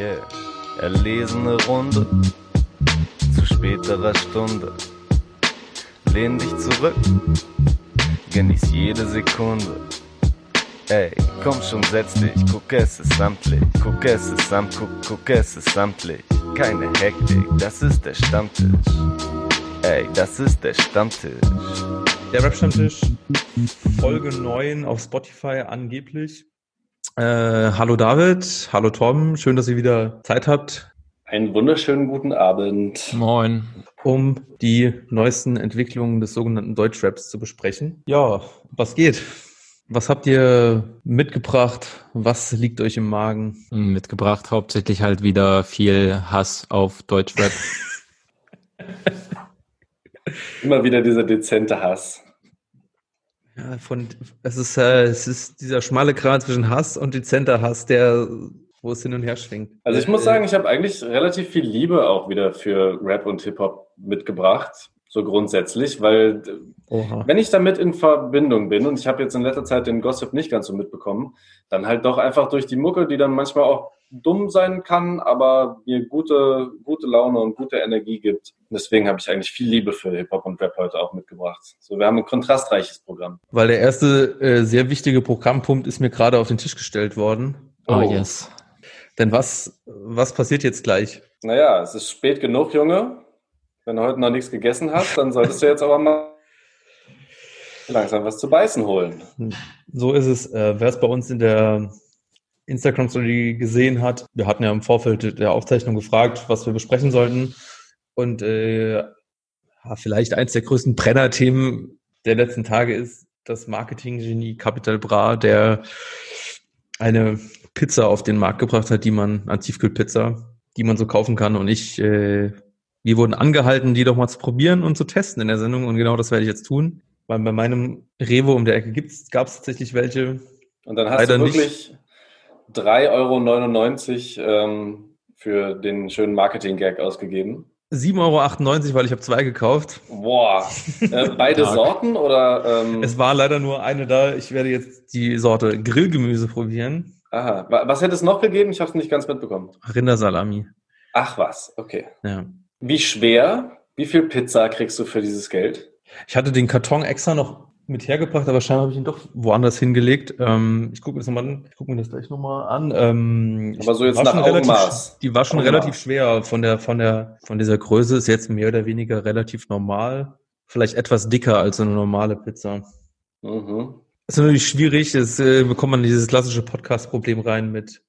Yeah, erlesene Runde zu späterer Stunde. Lehn dich zurück, genieß jede Sekunde. Ey, komm schon, setz dich, guck es ist samtlich, guck es ist samt, guck, guck es ist samtlich. Keine Hektik, das ist der Stammtisch. Ey, das ist der Stammtisch. Der Rap-Stammtisch, Folge 9 auf Spotify angeblich. Äh, hallo David, hallo Tom, schön, dass ihr wieder Zeit habt. Einen wunderschönen guten Abend. Moin. Um die neuesten Entwicklungen des sogenannten Deutschraps zu besprechen. Ja, was geht? Was habt ihr mitgebracht? Was liegt euch im Magen? Mitgebracht hauptsächlich halt wieder viel Hass auf Deutschrap. Immer wieder dieser dezente Hass. Ja, von, es, ist, äh, es ist dieser schmale Grat zwischen Hass und dezenter Hass, der wo es hin und her schwingt. Also ich muss sagen, ich habe eigentlich relativ viel Liebe auch wieder für Rap und Hip-Hop mitgebracht so grundsätzlich, weil Oha. wenn ich damit in Verbindung bin und ich habe jetzt in letzter Zeit den Gossip nicht ganz so mitbekommen, dann halt doch einfach durch die Mucke, die dann manchmal auch dumm sein kann, aber mir gute, gute Laune und gute Energie gibt. Deswegen habe ich eigentlich viel Liebe für Hip-Hop und Rap heute auch mitgebracht. So, wir haben ein kontrastreiches Programm. Weil der erste äh, sehr wichtige Programmpunkt ist mir gerade auf den Tisch gestellt worden. Oh, oh yes. Denn was, was passiert jetzt gleich? Naja, es ist spät genug, Junge. Wenn du heute noch nichts gegessen hast, dann solltest du jetzt aber mal langsam was zu beißen holen. So ist es. Äh, Wer es bei uns in der Instagram-Story gesehen hat, wir hatten ja im Vorfeld der Aufzeichnung gefragt, was wir besprechen sollten. Und äh, vielleicht eins der größten Brenner-Themen der letzten Tage ist das Marketing-Genie Capital Bra, der eine Pizza auf den Markt gebracht hat, die man, eine Tiefkühlpizza, die man so kaufen kann. Und ich äh, wir wurden angehalten, die doch mal zu probieren und zu testen in der Sendung und genau das werde ich jetzt tun. Weil bei meinem Revo um der Ecke gab es tatsächlich welche. Und dann hast Leider du wirklich 3,99 Euro ähm, für den schönen Marketing-Gag ausgegeben. 7,98 Euro, weil ich habe zwei gekauft. Boah. Äh, beide Sorten oder? Ähm... Es war leider nur eine da. Ich werde jetzt die Sorte Grillgemüse probieren. Aha. Was hätte es noch gegeben? Ich habe es nicht ganz mitbekommen. Rindersalami. Ach was, okay. Ja. Wie schwer? Wie viel Pizza kriegst du für dieses Geld? Ich hatte den Karton extra noch mit hergebracht, aber scheinbar habe ich ihn doch woanders hingelegt. Ähm, ich gucke mir das nochmal an. Ich gucke mir das gleich nochmal an. Ähm, aber so jetzt nach Augenmaß. die war schon Augenmaß. relativ schwer von der, von der, von dieser Größe ist jetzt mehr oder weniger relativ normal. Vielleicht etwas dicker als eine normale Pizza. Mhm. Das ist natürlich schwierig. Es äh, bekommt man dieses klassische Podcast-Problem rein mit,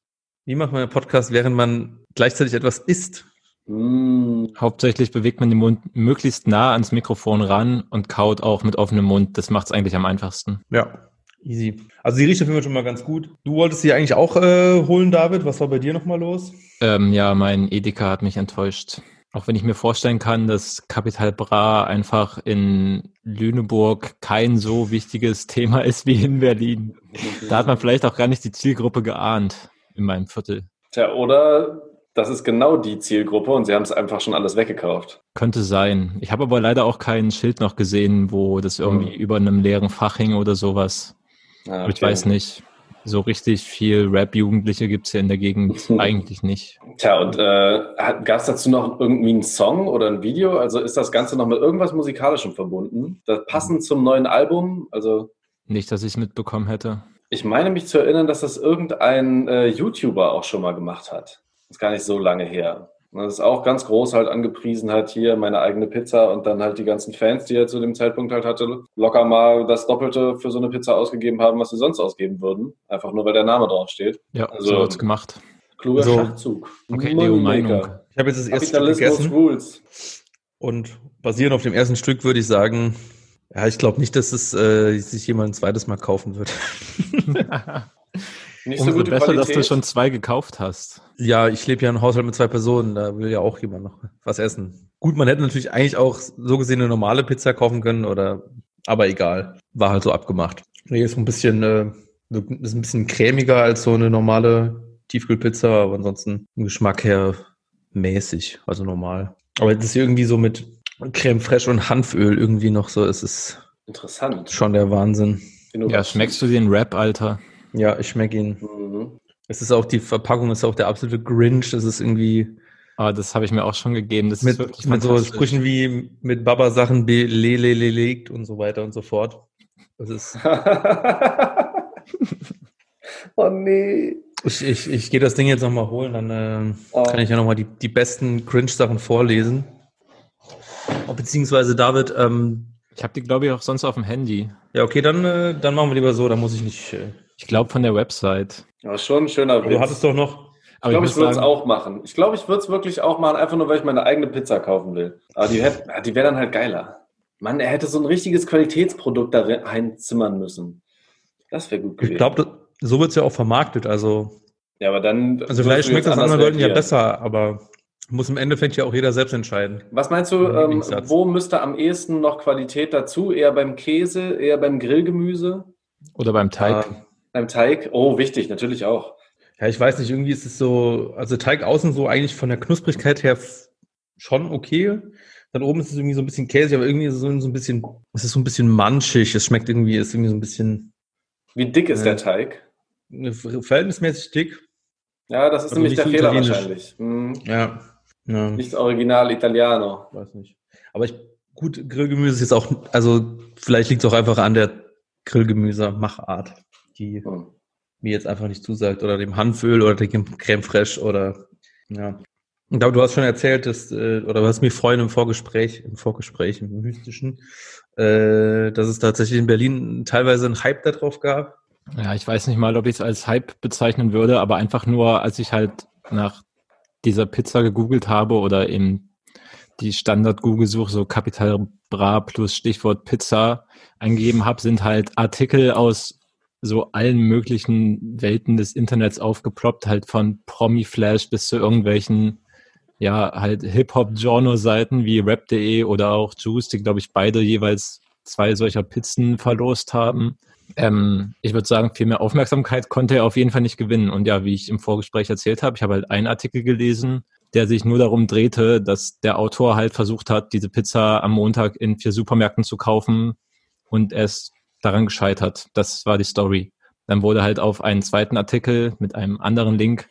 wie macht man einen Podcast, während man gleichzeitig etwas isst? Mm. Hauptsächlich bewegt man den Mund möglichst nah ans Mikrofon ran und kaut auch mit offenem Mund. Das macht es eigentlich am einfachsten. Ja, easy. Also die riecht auf jeden Fall schon mal ganz gut. Du wolltest sie eigentlich auch äh, holen, David. Was war bei dir nochmal los? Ähm, ja, mein Edeka hat mich enttäuscht. Auch wenn ich mir vorstellen kann, dass Capital Bra einfach in Lüneburg kein so wichtiges Thema ist wie in Berlin. Da hat man vielleicht auch gar nicht die Zielgruppe geahnt in meinem Viertel. Tja, oder das ist genau die Zielgruppe und sie haben es einfach schon alles weggekauft. Könnte sein. Ich habe aber leider auch kein Schild noch gesehen, wo das irgendwie mhm. über einem leeren Fach hing oder sowas. Ah, okay. Ich weiß nicht. So richtig viel Rap-Jugendliche gibt es ja in der Gegend eigentlich nicht. Tja, und äh, gab es dazu noch irgendwie einen Song oder ein Video? Also ist das Ganze noch mit irgendwas Musikalischem verbunden? Das passend zum neuen Album? Also nicht, dass ich es mitbekommen hätte. Ich meine mich zu erinnern, dass das irgendein äh, YouTuber auch schon mal gemacht hat ist gar nicht so lange her. Das ist auch ganz groß halt angepriesen hat hier meine eigene Pizza und dann halt die ganzen Fans, die er zu dem Zeitpunkt halt hatte, locker mal das Doppelte für so eine Pizza ausgegeben haben, was sie sonst ausgeben würden. Einfach nur, weil der Name draufsteht. Ja, also, so hat's gemacht. Kluger so. Schachzug. Okay, Leo Meinung. Ich habe jetzt das erste Stück gegessen. Rules. Und basierend auf dem ersten Stück würde ich sagen, ja, ich glaube nicht, dass es äh, sich jemand ein zweites Mal kaufen wird. Nicht Umso so gute besser, Qualität. dass du schon zwei gekauft hast. Ja, ich lebe ja in einem Haushalt mit zwei Personen, da will ja auch jemand noch was essen. Gut, man hätte natürlich eigentlich auch so gesehen eine normale Pizza kaufen können, oder aber egal. War halt so abgemacht. Nee, ist ein bisschen, äh, ist ein bisschen cremiger als so eine normale Tiefkühlpizza, aber ansonsten im Geschmack her mäßig, also normal. Aber das ist irgendwie so mit Creme fraiche und Hanföl irgendwie noch so, es ist interessant. Schon der Wahnsinn. Ja, schmeckst du den Rap, Alter? Ja, ich schmecke ihn. Mhm. Es ist auch die Verpackung, ist auch der absolute Grinch. Das ist irgendwie. Aber das habe ich mir auch schon gegeben. Das mit, mit so Sprüchen wie mit Baba Sachen belegt und so weiter und so fort. Das ist. oh nee. Ich, ich, ich gehe das Ding jetzt nochmal holen, dann äh, oh. kann ich ja nochmal die, die besten Cringe-Sachen vorlesen. Oh, beziehungsweise David, ähm, ich habe die, glaube ich, auch sonst auf dem Handy. Ja, okay, dann, äh, dann machen wir lieber so, dann muss ich nicht. Äh, ich glaube von der Website. Ja, schon ein schöner Witz. Du hattest doch noch. Ich glaube, ich, würde es auch machen. Ich glaube, ich würde es wirklich auch machen, einfach nur, weil ich meine eigene Pizza kaufen will. Aber die, die wäre dann halt geiler. Mann, er hätte so ein richtiges Qualitätsprodukt da reinzimmern müssen. Das wäre gut gewesen. Ich glaube, so wird es ja auch vermarktet. Also, ja, aber dann. Also, vielleicht schmeckt das anderen Leuten ja besser, aber muss im Endeffekt ja auch jeder selbst entscheiden. Was meinst du, ähm, wo müsste am ehesten noch Qualität dazu? Eher beim Käse, eher beim Grillgemüse? Oder beim Teig? Ähm, beim Teig? Oh, wichtig, natürlich auch. Ja, ich weiß nicht, irgendwie ist es so, also Teig außen so eigentlich von der Knusprigkeit her schon okay. Dann oben ist es irgendwie so ein bisschen käsig, aber irgendwie ist es so ein bisschen, es ist so ein bisschen manchig. Es schmeckt irgendwie, ist irgendwie so ein bisschen. Wie dick ist äh, der Teig? Verhältnismäßig dick. Ja, das ist also nämlich der so Fehler wahrscheinlich. Hm. Ja. Ja. Nicht original Italiano. Weiß nicht. Aber ich, gut, Grillgemüse ist jetzt auch, also vielleicht liegt es auch einfach an der Grillgemüse-Machart, die hm. mir jetzt einfach nicht zusagt. Oder dem Hanföl oder dem Creme Fraiche oder, ja. Ich glaube, du hast schon erzählt, dass, äh, oder du hast mir vorhin im Vorgespräch, im Vorgespräch, im Mystischen, äh, dass es tatsächlich in Berlin teilweise einen Hype darauf gab. Ja, ich weiß nicht mal, ob ich es als Hype bezeichnen würde, aber einfach nur, als ich halt nach dieser Pizza gegoogelt habe oder eben die Standard-Google-Suche so Capital Bra plus Stichwort Pizza eingegeben habe, sind halt Artikel aus so allen möglichen Welten des Internets aufgeploppt, halt von Promi-Flash bis zu irgendwelchen, ja, halt Hip-Hop-Genre-Seiten wie rap.de oder auch Juice, die, glaube ich, beide jeweils zwei solcher Pizzen verlost haben. Ähm, ich würde sagen, viel mehr Aufmerksamkeit konnte er auf jeden Fall nicht gewinnen. Und ja, wie ich im Vorgespräch erzählt habe, ich habe halt einen Artikel gelesen, der sich nur darum drehte, dass der Autor halt versucht hat, diese Pizza am Montag in vier Supermärkten zu kaufen und ist daran gescheitert. Das war die Story. Dann wurde halt auf einen zweiten Artikel mit einem anderen Link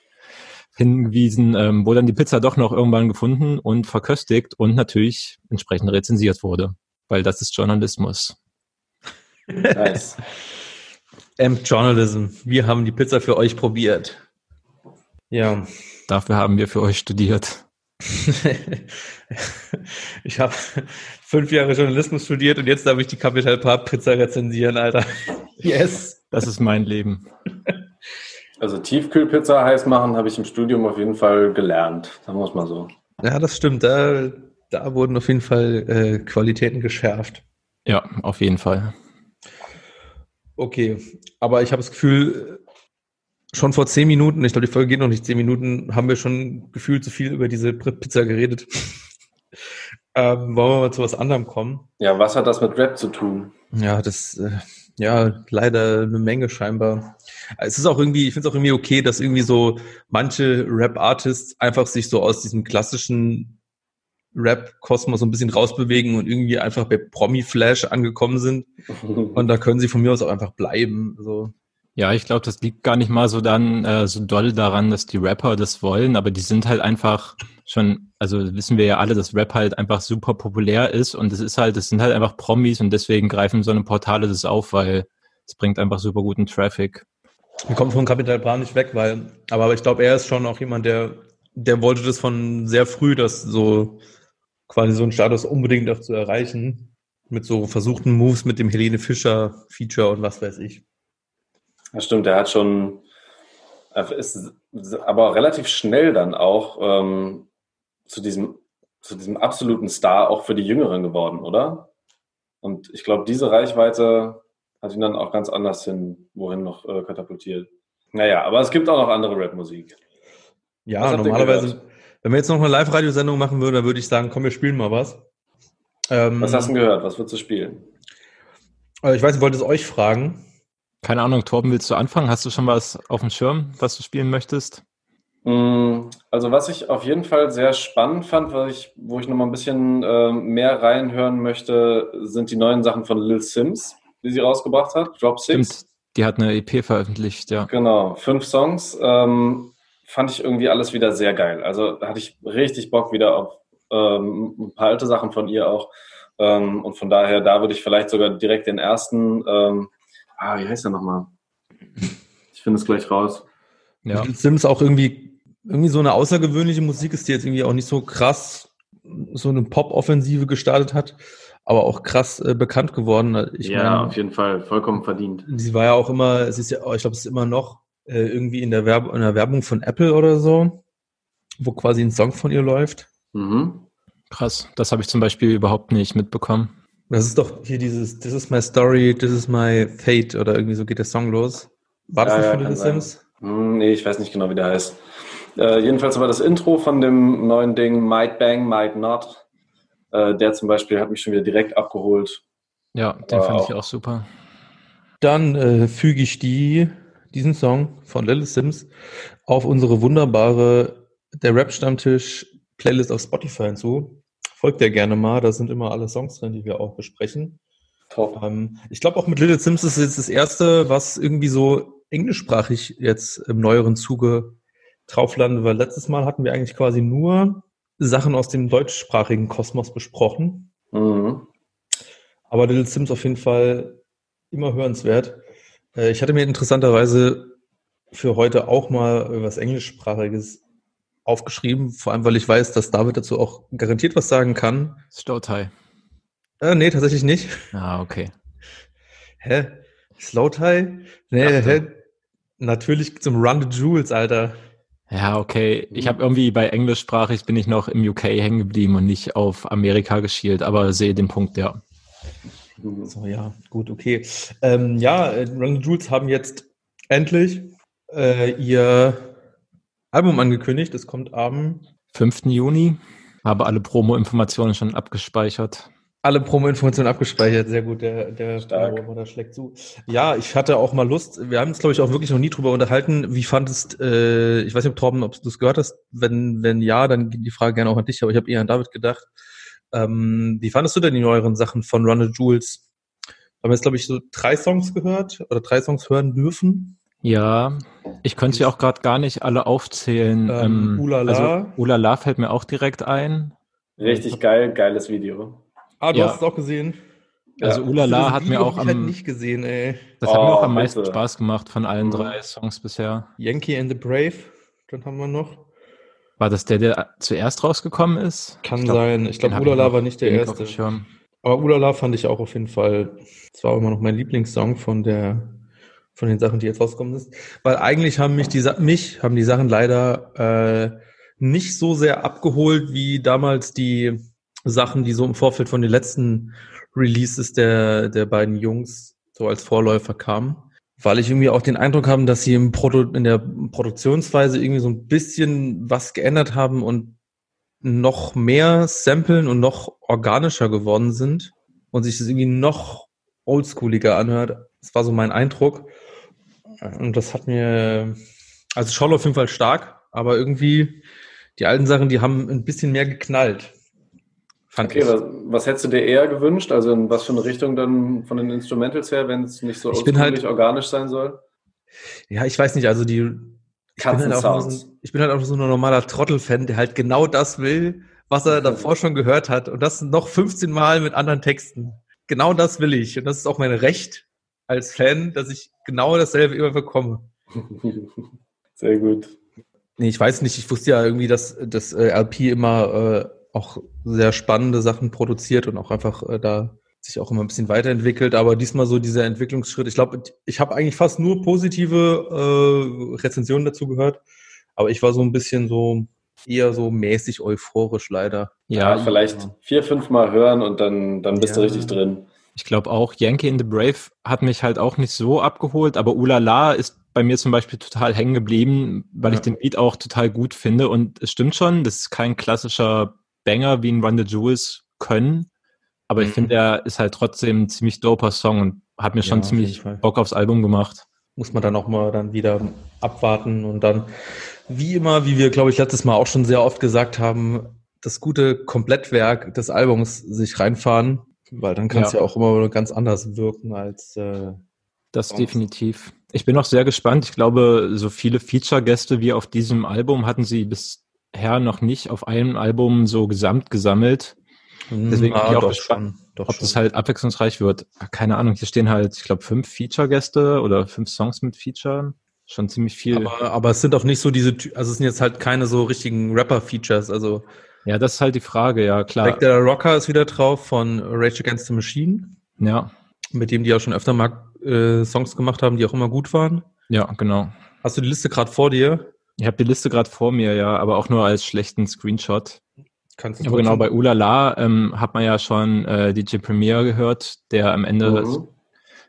hingewiesen, ähm, wo dann die Pizza doch noch irgendwann gefunden und verköstigt und natürlich entsprechend rezensiert wurde, weil das ist Journalismus. Nice. Amp Journalism. Wir haben die Pizza für euch probiert. Ja. Dafür haben wir für euch studiert. ich habe fünf Jahre Journalismus studiert und jetzt darf ich die Capital Bra Pizza rezensieren, Alter. Yes. Das ist mein Leben. Also Tiefkühlpizza heiß machen habe ich im Studium auf jeden Fall gelernt. Da muss man so. Ja, das stimmt. Da, da wurden auf jeden Fall äh, Qualitäten geschärft. Ja, auf jeden Fall. Okay, aber ich habe das Gefühl, schon vor zehn Minuten, ich glaube, die Folge geht noch nicht zehn Minuten, haben wir schon gefühlt zu viel über diese Pizza geredet. ähm, wollen wir mal zu was anderem kommen? Ja, was hat das mit Rap zu tun? Ja, das, äh, ja, leider eine Menge scheinbar. Es ist auch irgendwie, ich finde es auch irgendwie okay, dass irgendwie so manche Rap-Artists einfach sich so aus diesem klassischen Rap-Kosmos so ein bisschen rausbewegen und irgendwie einfach bei Promi-Flash angekommen sind. Und da können sie von mir aus auch einfach bleiben. So. Ja, ich glaube, das liegt gar nicht mal so dann äh, so doll daran, dass die Rapper das wollen, aber die sind halt einfach schon, also wissen wir ja alle, dass Rap halt einfach super populär ist und es ist halt, es sind halt einfach Promis und deswegen greifen so eine Portale das auf, weil es bringt einfach super guten Traffic. Wir kommen von Capital Bra nicht weg, weil, aber, ich glaube, er ist schon auch jemand, der, der wollte das von sehr früh, dass so quasi so einen Status unbedingt auch zu erreichen. Mit so versuchten Moves mit dem Helene Fischer Feature und was weiß ich. Das stimmt, der hat schon, ist aber relativ schnell dann auch ähm, zu, diesem, zu diesem absoluten Star auch für die Jüngeren geworden, oder? Und ich glaube, diese Reichweite hat ihn dann auch ganz anders hin, wohin noch äh, katapultiert. Naja, aber es gibt auch noch andere Rap-Musik. Ja, normalerweise, wenn wir jetzt noch eine Live-Radiosendung machen würden, dann würde ich sagen, komm, wir spielen mal was. Ähm, was hast du gehört? Was würdest du spielen? Also ich weiß, ich wollte es euch fragen. Keine Ahnung, Torben, willst du anfangen? Hast du schon was auf dem Schirm, was du spielen möchtest? Mm, also was ich auf jeden Fall sehr spannend fand, was ich, wo ich noch mal ein bisschen äh, mehr reinhören möchte, sind die neuen Sachen von Lil Sims, die sie rausgebracht hat, Drop Six. Stimmt. die hat eine EP veröffentlicht, ja. Genau, fünf Songs. Ähm, fand ich irgendwie alles wieder sehr geil. Also hatte ich richtig Bock wieder auf ähm, ein paar alte Sachen von ihr auch. Ähm, und von daher, da würde ich vielleicht sogar direkt den ersten, ähm, ah, wie heißt der nochmal? Ich finde es gleich raus. Ja. Sims auch irgendwie, irgendwie so eine außergewöhnliche Musik ist, die jetzt irgendwie auch nicht so krass so eine Pop-Offensive gestartet hat, aber auch krass äh, bekannt geworden. Ich ja, meine, auf jeden Fall, vollkommen verdient. Sie war ja auch immer, es ist ja, ich glaube, es ist immer noch äh, irgendwie in der, Werb in der Werbung von Apple oder so, wo quasi ein Song von ihr läuft. Mhm. Krass, das habe ich zum Beispiel überhaupt nicht mitbekommen. Das ist doch hier dieses This is my story, this is my fate oder irgendwie so geht der Song los. War das ja, nicht ja, von The Sims? Hm, nee, ich weiß nicht genau, wie der heißt. Äh, jedenfalls war das Intro von dem neuen Ding Might Bang, Might Not. Äh, der zum Beispiel hat mich schon wieder direkt abgeholt. Ja, den fand ich auch super. Dann äh, füge ich die, diesen Song von Little Sims auf unsere wunderbare Der Rap-Stammtisch Playlist auf Spotify hinzu. Folgt der gerne mal, da sind immer alle Songs drin, die wir auch besprechen. Top. Ähm, ich glaube auch mit Little Sims ist jetzt das erste, was irgendwie so englischsprachig jetzt im neueren Zuge drauf landet, weil letztes Mal hatten wir eigentlich quasi nur Sachen aus dem deutschsprachigen Kosmos besprochen. Mhm. Aber Little Sims auf jeden Fall immer hörenswert. Äh, ich hatte mir interessanterweise für heute auch mal was englischsprachiges aufgeschrieben, vor allem weil ich weiß, dass David dazu auch garantiert was sagen kann. Slow Tie. Äh, nee, tatsächlich nicht. Ah, okay. Hä? Slow Tie? Nee, hä? Natürlich zum Run the Jewels, Alter. Ja, okay. Ich habe irgendwie bei englischsprachig bin ich noch im UK hängen geblieben und nicht auf Amerika geschielt, aber sehe den Punkt, ja. So, ja, gut, okay. Ähm, ja, äh, Run the Jewels haben jetzt endlich äh, ihr Album angekündigt. Es kommt am 5. Juni. Habe alle Promo-Informationen schon abgespeichert. Alle Promo-Informationen abgespeichert, sehr gut, der, der Promo schlägt zu. Ja, ich hatte auch mal Lust, wir haben uns, glaube ich, auch wirklich noch nie drüber unterhalten. Wie fandest, äh, ich weiß nicht, ob Torben, ob du es gehört hast, wenn, wenn ja, dann geht die Frage gerne auch an dich, aber ich habe eher an David gedacht. Ähm, wie fandest du denn die neueren Sachen von Ronald Jules? Haben wir jetzt, glaube ich, so drei Songs gehört oder drei Songs hören dürfen? Ja, ich könnte sie auch gerade gar nicht alle aufzählen. Ähm, ähm, Ulala. Also Ulala fällt mir auch direkt ein. Richtig geil, geiles Video. Ah, du ja. hast es auch gesehen. Also ja. Ulala hat mir auch am, halt nicht gesehen, ey. Das oh, hat mir auch am meisten bitte. Spaß gemacht von allen mhm. drei Songs bisher. Yankee and the Brave, dann haben wir noch. War das der, der zuerst rausgekommen ist? Kann ich glaub, sein. Ich glaube, Ulala war nicht der erste. Aber Ulala fand ich auch auf jeden Fall. Das war immer noch mein Lieblingssong von der von den Sachen, die jetzt rauskommen sind. Weil eigentlich haben mich die, mich haben die Sachen leider äh, nicht so sehr abgeholt wie damals die Sachen, die so im Vorfeld von den letzten Releases der, der beiden Jungs so als Vorläufer kamen. Weil ich irgendwie auch den Eindruck habe, dass sie im Produ in der Produktionsweise irgendwie so ein bisschen was geändert haben und noch mehr samplen und noch organischer geworden sind und sich das irgendwie noch oldschooliger anhört. Das war so mein Eindruck. Und das hat mir, also schon auf jeden Fall stark, aber irgendwie die alten Sachen, die haben ein bisschen mehr geknallt. Fand okay, ich. Was, was hättest du dir eher gewünscht? Also in was für eine Richtung dann von den Instrumentals her, wenn es nicht so ich halt, organisch sein soll? Ja, ich weiß nicht, also die ich bin, halt auch so, ich bin halt auch so ein normaler Trottel-Fan, der halt genau das will, was er davor schon gehört hat. Und das noch 15 Mal mit anderen Texten. Genau das will ich. Und das ist auch mein Recht als Fan, dass ich genau dasselbe immer bekomme. Sehr gut. Nee, ich weiß nicht, ich wusste ja irgendwie, dass das äh, LP immer äh, auch sehr spannende Sachen produziert und auch einfach äh, da sich auch immer ein bisschen weiterentwickelt, aber diesmal so dieser Entwicklungsschritt. Ich glaube, ich habe eigentlich fast nur positive äh, Rezensionen dazu gehört, aber ich war so ein bisschen so eher so mäßig euphorisch leider. Ja, ja vielleicht vier, fünf Mal hören und dann, dann bist ja. du richtig drin. Ich glaube auch, Yankee in the Brave hat mich halt auch nicht so abgeholt, aber Ulala ist bei mir zum Beispiel total hängen geblieben, weil ja. ich den Beat auch total gut finde. Und es stimmt schon, das ist kein klassischer Banger wie ein Run the Jewels können. Aber mhm. ich finde, er ist halt trotzdem ein ziemlich doper Song und hat mir ja, schon ziemlich Bock aufs Album gemacht. Muss man dann auch mal dann wieder abwarten und dann, wie immer, wie wir, glaube ich, letztes Mal auch schon sehr oft gesagt haben, das gute Komplettwerk des Albums sich reinfahren, weil dann kann es ja. ja. auch immer ganz anders wirken als äh, Das Songs. definitiv. Ich bin auch sehr gespannt. Ich glaube, so viele Feature-Gäste wie auf diesem Album hatten sie bisher noch nicht auf einem Album so gesamt gesammelt. Deswegen ah, bin ich auch gespannt, schon, ob schon. das halt abwechslungsreich wird. Keine Ahnung, hier stehen halt, ich glaube, fünf Feature-Gäste oder fünf Songs mit Feature. Schon ziemlich viel. Aber, aber es sind auch nicht so diese, also es sind jetzt halt keine so richtigen Rapper-Features, also. Ja, das ist halt die Frage, ja, klar. Back der Rocker ist wieder drauf von Rage Against the Machine. Ja. Mit dem die auch schon öfter mal äh, Songs gemacht haben, die auch immer gut waren. Ja, genau. Hast du die Liste gerade vor dir? Ich habe die Liste gerade vor mir, ja, aber auch nur als schlechten Screenshot. Kannst du aber genau, bei Ulala ähm, hat man ja schon äh, DJ Premier gehört, der am Ende mhm.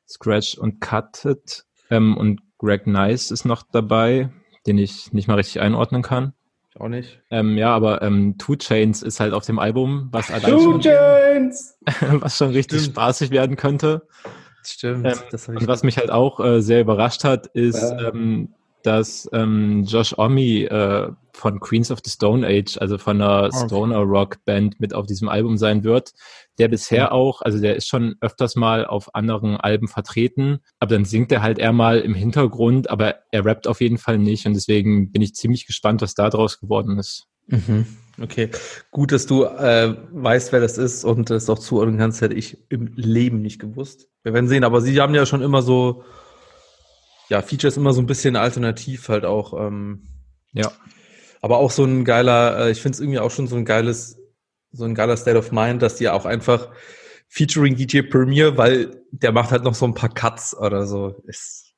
Scratch und Cutted ähm, und Greg Nice ist noch dabei, den ich nicht mal richtig einordnen kann. Ich auch nicht. Ähm, ja, aber ähm, Two Chains ist halt auf dem Album, was allein Two schon, Chains! was schon richtig Stimmt. spaßig werden könnte. Stimmt. Ähm, und was mich halt auch äh, sehr überrascht hat, ist, ähm, dass ähm, Josh Omi äh, von Queens of the Stone Age, also von der okay. Stoner Rock Band, mit auf diesem Album sein wird. Der bisher ja. auch, also der ist schon öfters mal auf anderen Alben vertreten, aber dann singt er halt eher mal im Hintergrund, aber er rappt auf jeden Fall nicht und deswegen bin ich ziemlich gespannt, was da draus geworden ist. Mhm. Okay, gut, dass du äh, weißt, wer das ist und es auch zuordnen kannst, hätte ich im Leben nicht gewusst. Wir werden sehen, aber sie haben ja schon immer so ja, Features immer so ein bisschen alternativ halt auch. Ähm, ja. Aber auch so ein geiler, äh, ich finde es irgendwie auch schon so ein geiles, so ein geiler State of Mind, dass die auch einfach featuring DJ Premier, weil der macht halt noch so ein paar Cuts oder so. Es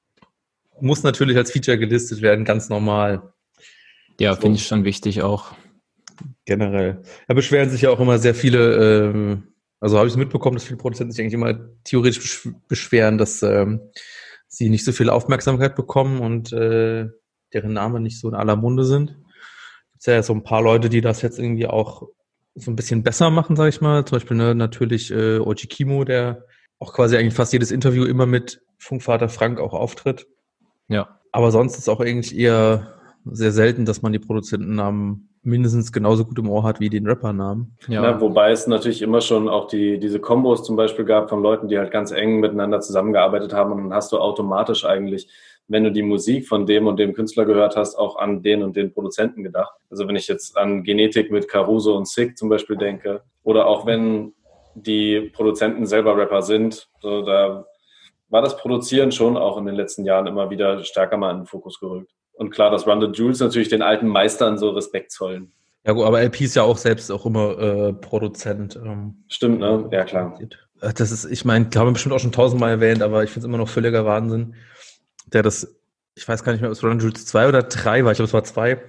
muss natürlich als Feature gelistet werden, ganz normal. Ja, so. finde ich schon wichtig auch. Generell. Da beschweren sich ja auch immer sehr viele, ähm, also habe ich es mitbekommen, dass viele Produzenten sich eigentlich immer theoretisch beschweren, dass ähm, sie nicht so viel Aufmerksamkeit bekommen und äh, deren Namen nicht so in aller Munde sind. Gibt ja so ein paar Leute, die das jetzt irgendwie auch so ein bisschen besser machen, sage ich mal. Zum Beispiel ne, natürlich äh, Oji Kimo, der auch quasi eigentlich fast jedes Interview immer mit Funkvater Frank auch auftritt. Ja. Aber sonst ist auch eigentlich eher sehr selten, dass man die Produzentennamen mindestens genauso gut im Ohr hat wie den Rappernamen. Ja. ja. wobei es natürlich immer schon auch die, diese Kombos zum Beispiel gab von Leuten, die halt ganz eng miteinander zusammengearbeitet haben und dann hast du automatisch eigentlich, wenn du die Musik von dem und dem Künstler gehört hast, auch an den und den Produzenten gedacht. Also wenn ich jetzt an Genetik mit Caruso und Sick zum Beispiel denke oder auch wenn die Produzenten selber Rapper sind, so da war das Produzieren schon auch in den letzten Jahren immer wieder stärker mal in den Fokus gerückt. Und klar, dass Run the Jules natürlich den alten Meistern so Respekt zollen. Ja gut, aber LP ist ja auch selbst auch immer äh, Produzent. Ähm, Stimmt, ne? Ja, klar. Äh, das ist, ich meine, glaube bestimmt auch schon tausendmal erwähnt, aber ich finde es immer noch völliger Wahnsinn, der das, ich weiß gar nicht mehr, ob es Run the Jules 2 oder 3 war, ich glaube es war 2,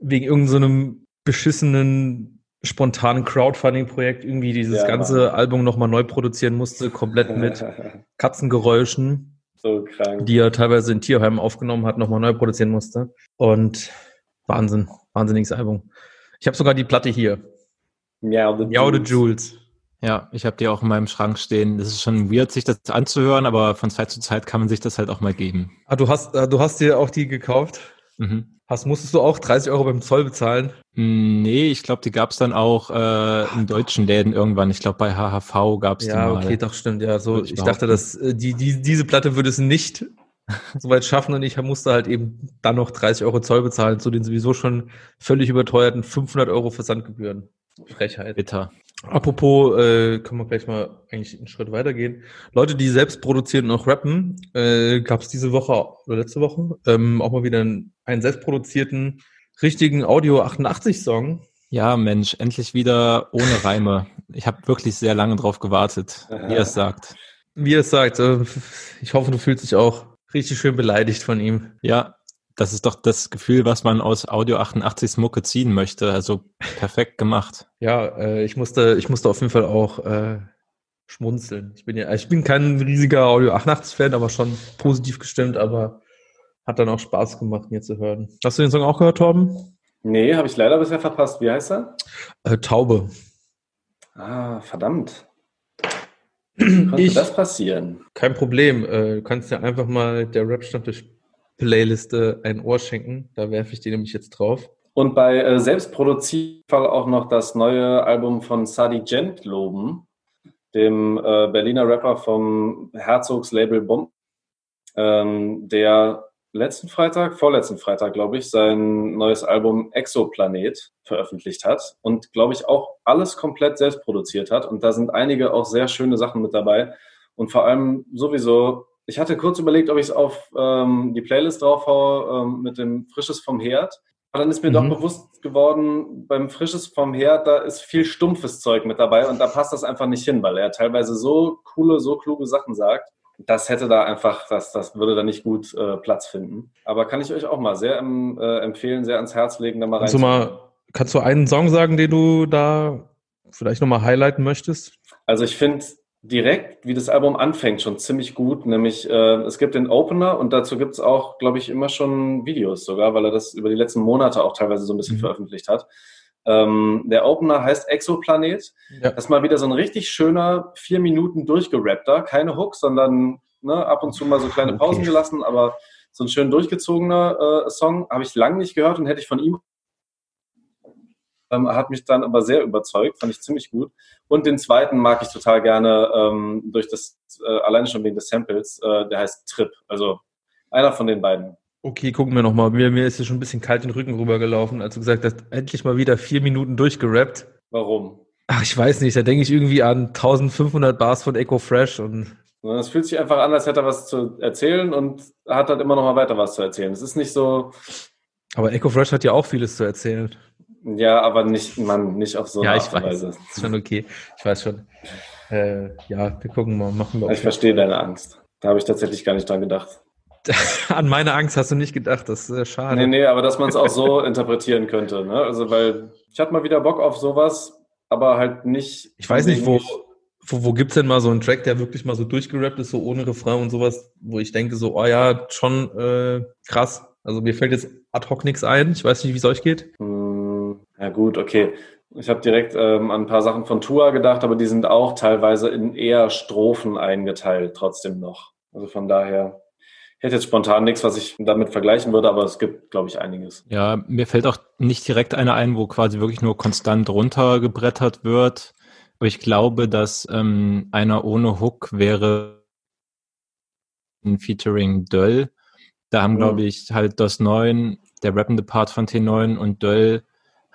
wegen irgendeinem so beschissenen spontanen Crowdfunding-Projekt irgendwie dieses ja, ganze Mann. Album nochmal neu produzieren musste, komplett mit Katzengeräuschen. So krank. Die er teilweise in Tierheimen aufgenommen hat, nochmal neu produzieren musste. Und Wahnsinn, wahnsinniges Album. Ich habe sogar die Platte hier. Miau the, Miau the Jules. Ja, ich habe die auch in meinem Schrank stehen. Das ist schon weird, sich das anzuhören, aber von Zeit zu Zeit kann man sich das halt auch mal geben. Ah, du hast, äh, du hast dir auch die gekauft? Mhm. Hast, musstest du auch 30 Euro beim Zoll bezahlen? Hm, nee, ich glaube, die gab es dann auch äh, in deutschen Läden irgendwann. Ich glaube, bei HHV gab es ja, die mal. Ja, okay, doch, stimmt. Ja, so, ich, ich dachte, dass äh, die, die, diese Platte würde es nicht so weit schaffen und ich musste halt eben dann noch 30 Euro Zoll bezahlen zu den sowieso schon völlig überteuerten 500 Euro Versandgebühren. Frechheit. Bitter. Apropos, äh, können wir gleich mal eigentlich einen Schritt weitergehen. Leute, die selbst produzieren und auch rappen, äh, gab es diese Woche oder letzte Woche ähm, auch mal wieder einen, einen selbstproduzierten, richtigen Audio 88 Song. Ja, Mensch, endlich wieder ohne Reime. Ich habe wirklich sehr lange drauf gewartet, wie er es sagt. Wie er es sagt. Äh, ich hoffe, du fühlst dich auch richtig schön beleidigt von ihm. Ja, das ist doch das Gefühl, was man aus Audio 88 Mucke ziehen möchte. Also perfekt gemacht. Ja, äh, ich musste, ich musste auf jeden Fall auch äh, schmunzeln. Ich bin ja, ich bin kein riesiger Audio 88 Fan, aber schon positiv gestimmt, aber hat dann auch Spaß gemacht, mir zu hören. Hast du den Song auch gehört, Torben? Nee, habe ich leider bisher verpasst. Wie heißt er? Äh, Taube. Ah, verdammt. Konnte ich, das passieren? Kein Problem. Äh, du kannst ja einfach mal der Rap-Stammtisch Playliste ein Ohr schenken. Da werfe ich die nämlich jetzt drauf. Und bei äh, Selbstproduzierfall auch noch das neue Album von Sadi Gent loben, dem äh, Berliner Rapper vom Herzogs Label Bomb ähm, der letzten Freitag, vorletzten Freitag, glaube ich, sein neues Album Exoplanet veröffentlicht hat und, glaube ich, auch alles komplett selbst produziert hat. Und da sind einige auch sehr schöne Sachen mit dabei. Und vor allem sowieso, ich hatte kurz überlegt, ob ich es auf ähm, die Playlist draufhaue ähm, mit dem Frisches vom Herd. Aber dann ist mir mhm. doch bewusst geworden, beim Frisches vom Herd, da ist viel stumpfes Zeug mit dabei und da passt das einfach nicht hin, weil er teilweise so coole, so kluge Sachen sagt das hätte da einfach, das, das würde da nicht gut äh, Platz finden. Aber kann ich euch auch mal sehr äh, empfehlen, sehr ans Herz legen, da mal rein. Kannst du mal, kannst du einen Song sagen, den du da vielleicht nochmal highlighten möchtest? Also ich finde direkt, wie das Album anfängt, schon ziemlich gut. Nämlich, äh, es gibt den Opener und dazu gibt es auch, glaube ich, immer schon Videos sogar, weil er das über die letzten Monate auch teilweise so ein bisschen mhm. veröffentlicht hat. Ähm, der Opener heißt Exoplanet. Ja. Das ist mal wieder so ein richtig schöner, vier Minuten durchgerappter. Keine Hook, sondern ne, ab und zu mal so kleine Pausen okay. gelassen, aber so ein schön durchgezogener äh, Song. Habe ich lange nicht gehört und hätte ich von ihm. Ähm, hat mich dann aber sehr überzeugt, fand ich ziemlich gut. Und den zweiten mag ich total gerne ähm, durch das, äh, alleine schon wegen des Samples, äh, der heißt Trip. Also einer von den beiden. Okay, gucken wir nochmal. Mir, mir ist ja schon ein bisschen kalt den Rücken rübergelaufen, als du gesagt hast, endlich mal wieder vier Minuten durchgerappt. Warum? Ach, ich weiß nicht. Da denke ich irgendwie an 1500 Bars von Echo Fresh und. Es fühlt sich einfach an, als hätte er was zu erzählen und hat halt immer noch mal weiter was zu erzählen. Es ist nicht so. Aber Echo Fresh hat ja auch vieles zu erzählen. Ja, aber nicht, man, nicht auf so eine ja, Art und Weise. Das ist schon okay. Ich weiß schon. Äh, ja, wir gucken mal, machen wir. Ich verstehe deine Angst. Da habe ich tatsächlich gar nicht dran gedacht. An meine Angst hast du nicht gedacht, das ist äh, schade. Nee, nee, aber dass man es auch so interpretieren könnte. Ne? Also, weil ich hatte mal wieder Bock auf sowas, aber halt nicht. Ich weiß nicht, wo, wo, wo gibt es denn mal so einen Track, der wirklich mal so durchgerappt ist, so ohne Refrain und sowas, wo ich denke, so, oh ja, schon äh, krass. Also mir fällt jetzt ad hoc nichts ein. Ich weiß nicht, wie es euch geht. Hm, ja, gut, okay. Ich habe direkt ähm, an ein paar Sachen von Tua gedacht, aber die sind auch teilweise in eher Strophen eingeteilt, trotzdem noch. Also von daher hätte jetzt spontan nichts, was ich damit vergleichen würde, aber es gibt, glaube ich, einiges. Ja, mir fällt auch nicht direkt einer ein, wo quasi wirklich nur konstant runtergebrettert wird. Aber ich glaube, dass ähm, einer ohne Hook wäre ein Featuring Döll. Da haben, mhm. glaube ich, halt das 9, der rappende Part von T9 und Döll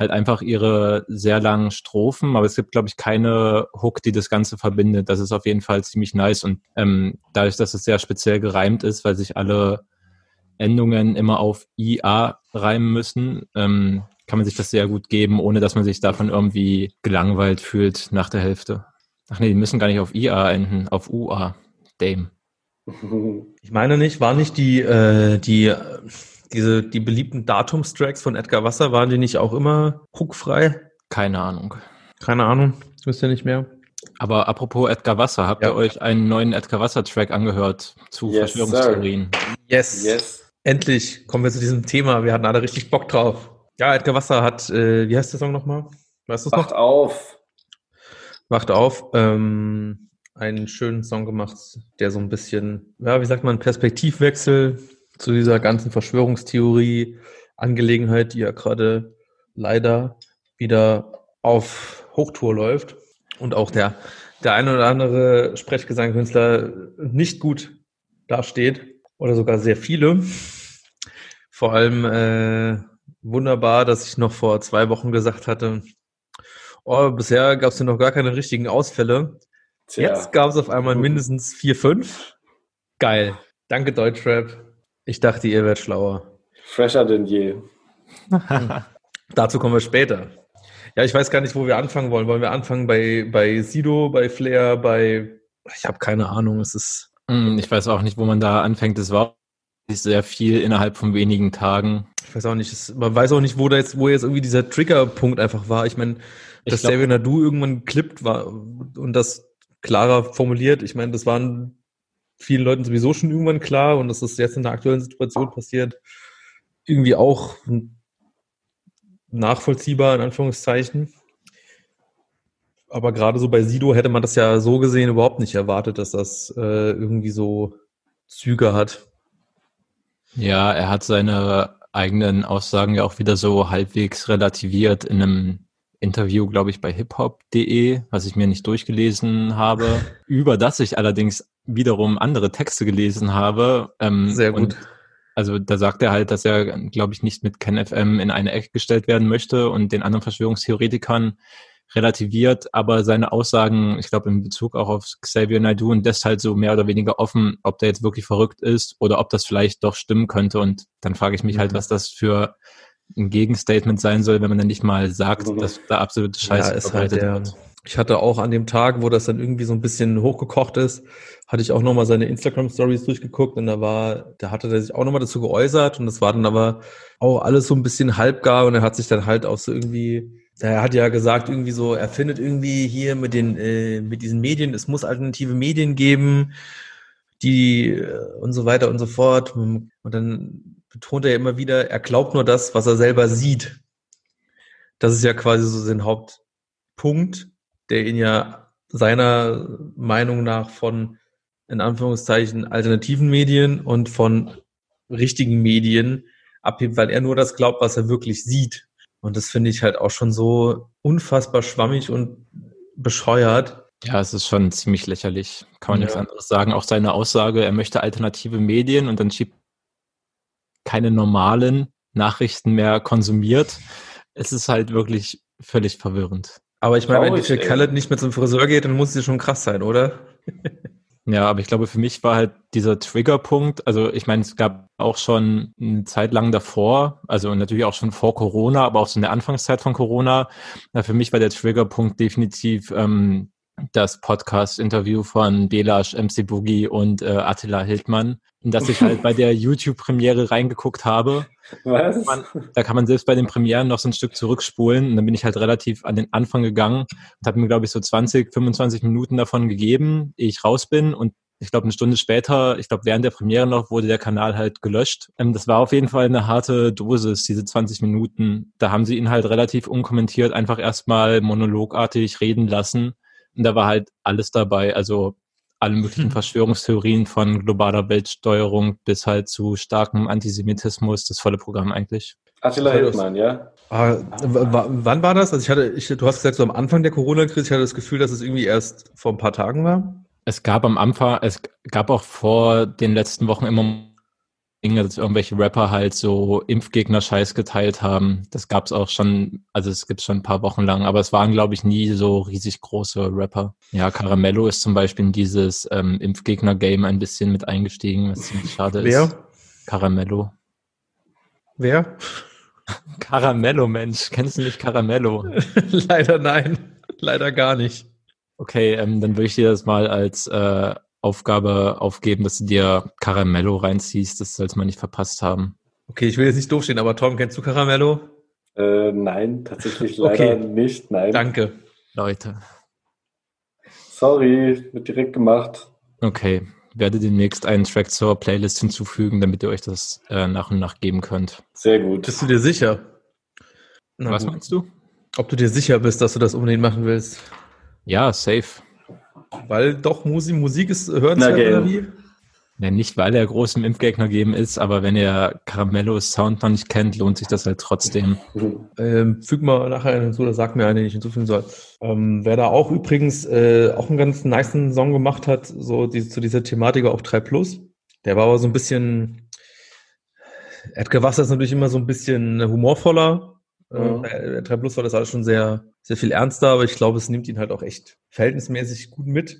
halt einfach ihre sehr langen Strophen, aber es gibt, glaube ich, keine Hook, die das Ganze verbindet. Das ist auf jeden Fall ziemlich nice und ähm, dadurch, dass es sehr speziell gereimt ist, weil sich alle Endungen immer auf IA reimen müssen, ähm, kann man sich das sehr gut geben, ohne dass man sich davon irgendwie gelangweilt fühlt nach der Hälfte. Ach nee, die müssen gar nicht auf IA enden, auf UA. Dame. Ich meine nicht, war nicht die, äh, die diese, die beliebten Datumstracks von Edgar Wasser, waren die nicht auch immer hookfrei? Keine Ahnung. Keine Ahnung, wisst ihr nicht mehr. Aber apropos Edgar Wasser, habt ja. ihr euch einen neuen Edgar Wasser-Track angehört zu yes, Verschwörungstheorien? Yes. yes. Endlich kommen wir zu diesem Thema. Wir hatten alle richtig Bock drauf. Ja, Edgar Wasser hat, äh, wie heißt der Song nochmal? Weißt du Wacht noch? auf. Wacht auf. Ähm, einen schönen Song gemacht, der so ein bisschen, ja, wie sagt man, Perspektivwechsel zu dieser ganzen Verschwörungstheorie-Angelegenheit, die ja gerade leider wieder auf Hochtour läuft und auch der, der eine oder andere Sprechgesangkünstler nicht gut dasteht oder sogar sehr viele. Vor allem äh, wunderbar, dass ich noch vor zwei Wochen gesagt hatte, oh, bisher gab es ja noch gar keine richtigen Ausfälle. Tja. Jetzt gab es auf einmal mindestens vier, fünf. Geil. Danke, Deutschrap. Ich dachte, ihr werdet schlauer. Fresher denn je. Dazu kommen wir später. Ja, ich weiß gar nicht, wo wir anfangen wollen. Wollen wir anfangen bei, bei Sido, bei Flair, bei. Ich habe keine Ahnung. Es ist. Hm, ich weiß auch nicht, wo man da anfängt. Es war sehr viel innerhalb von wenigen Tagen. Ich weiß auch nicht. Es, man weiß auch nicht, wo da jetzt, wo jetzt irgendwie dieser Triggerpunkt einfach war. Ich meine, dass Xavier Nadu irgendwann klippt war und das klarer formuliert. Ich meine, das waren vielen Leuten sowieso schon irgendwann klar und das ist jetzt in der aktuellen Situation passiert, irgendwie auch nachvollziehbar, in Anführungszeichen. Aber gerade so bei Sido hätte man das ja so gesehen überhaupt nicht erwartet, dass das äh, irgendwie so Züge hat. Ja, er hat seine eigenen Aussagen ja auch wieder so halbwegs relativiert in einem Interview, glaube ich, bei hiphop.de, was ich mir nicht durchgelesen habe, über das ich allerdings wiederum andere Texte gelesen habe. Ähm, Sehr gut. also da sagt er halt, dass er, glaube ich, nicht mit KenFM in eine Ecke gestellt werden möchte und den anderen Verschwörungstheoretikern relativiert, aber seine Aussagen, ich glaube, in Bezug auch auf Xavier Naidoo und das halt so mehr oder weniger offen, ob der jetzt wirklich verrückt ist oder ob das vielleicht doch stimmen könnte. Und dann frage ich mich halt, mhm. halt, was das für ein Gegenstatement sein soll, wenn man dann nicht mal sagt, mhm. dass da absolute Scheiße ja, ist halt der, wird. Ich hatte auch an dem Tag, wo das dann irgendwie so ein bisschen hochgekocht ist, hatte ich auch nochmal seine Instagram-Stories durchgeguckt und da war, da hatte er sich auch nochmal dazu geäußert und das war dann aber auch alles so ein bisschen halbgar und er hat sich dann halt auch so irgendwie, er hat ja gesagt, irgendwie so, er findet irgendwie hier mit den, äh, mit diesen Medien, es muss alternative Medien geben, die äh, und so weiter und so fort. Und dann betont er ja immer wieder, er glaubt nur das, was er selber sieht. Das ist ja quasi so sein Hauptpunkt, der ihn ja seiner Meinung nach von, in Anführungszeichen, alternativen Medien und von richtigen Medien abhebt, weil er nur das glaubt, was er wirklich sieht. Und das finde ich halt auch schon so unfassbar schwammig und bescheuert. Ja, es ist schon ziemlich lächerlich. Kann man ja. nichts anderes sagen. Auch seine Aussage, er möchte alternative Medien und dann schiebt keine normalen Nachrichten mehr konsumiert. Es ist halt wirklich völlig verwirrend. Aber ich meine, wenn die für Khaled nicht mehr zum Friseur geht, dann muss es ja schon krass sein, oder? ja, aber ich glaube, für mich war halt dieser Triggerpunkt, also ich meine, es gab auch schon eine Zeit lang davor, also natürlich auch schon vor Corona, aber auch so in der Anfangszeit von Corona. Ja, für mich war der Triggerpunkt definitiv ähm, das Podcast-Interview von Belash, MC Boogie und äh, Attila Hildmann, in das ich halt bei der YouTube-Premiere reingeguckt habe. Was? Man, da kann man selbst bei den Premieren noch so ein Stück zurückspulen. Und dann bin ich halt relativ an den Anfang gegangen und habe mir, glaube ich, so 20, 25 Minuten davon gegeben, ehe ich raus bin. Und ich glaube, eine Stunde später, ich glaube, während der Premiere noch, wurde der Kanal halt gelöscht. Ähm, das war auf jeden Fall eine harte Dosis, diese 20 Minuten. Da haben sie ihn halt relativ unkommentiert einfach erstmal monologartig reden lassen und da war halt alles dabei, also alle möglichen hm. Verschwörungstheorien von globaler Weltsteuerung bis halt zu starkem Antisemitismus, das volle Programm eigentlich. Attila Hildmann, ja. Ah, wann war das? Also ich hatte, ich, du hast gesagt, so am Anfang der Corona-Krise, ich hatte das Gefühl, dass es irgendwie erst vor ein paar Tagen war. Es gab am Anfang, es gab auch vor den letzten Wochen immer dass irgendwelche Rapper halt so Impfgegner-Scheiß geteilt haben. Das gab es auch schon, also es gibt schon ein paar Wochen lang, aber es waren, glaube ich, nie so riesig große Rapper. Ja, Caramello ist zum Beispiel in dieses ähm, Impfgegner-Game ein bisschen mit eingestiegen, was ziemlich schade Wer? ist. Caramello. Wer? Caramello, Mensch. Kennst du nicht Caramello? Leider nein. Leider gar nicht. Okay, ähm, dann würde ich dir das mal als äh, Aufgabe aufgeben, dass du dir Caramello reinziehst. Das sollst man nicht verpasst haben. Okay, ich will jetzt nicht doofstehen, aber Tom, kennst du Caramello? Äh, nein, tatsächlich leider okay. nicht. Nein. Danke. Leute. Sorry, wird direkt gemacht. Okay, werde demnächst einen Track zur Playlist hinzufügen, damit ihr euch das äh, nach und nach geben könnt. Sehr gut. Bist du dir sicher? Na Was gut. meinst du? Ob du dir sicher bist, dass du das unbedingt machen willst? Ja, safe. Weil doch Musik, Musik ist hörenswert oder wie? Ja, nicht, weil er groß im Impfgegner geben ist, aber wenn ihr Caramellos Sound noch nicht kennt, lohnt sich das halt trotzdem. Ähm, füg mal nachher einen hinzu oder sag mir einen, den ich hinzufügen soll. Ähm, wer da auch übrigens äh, auch einen ganz niceen Song gemacht hat, so die, zu dieser Thematik auch 3 Plus, der war aber so ein bisschen, Edgar Wasser ist natürlich immer so ein bisschen humorvoller, Mhm. Äh, 3 Plus war das alles schon sehr, sehr viel ernster, aber ich glaube, es nimmt ihn halt auch echt verhältnismäßig gut mit.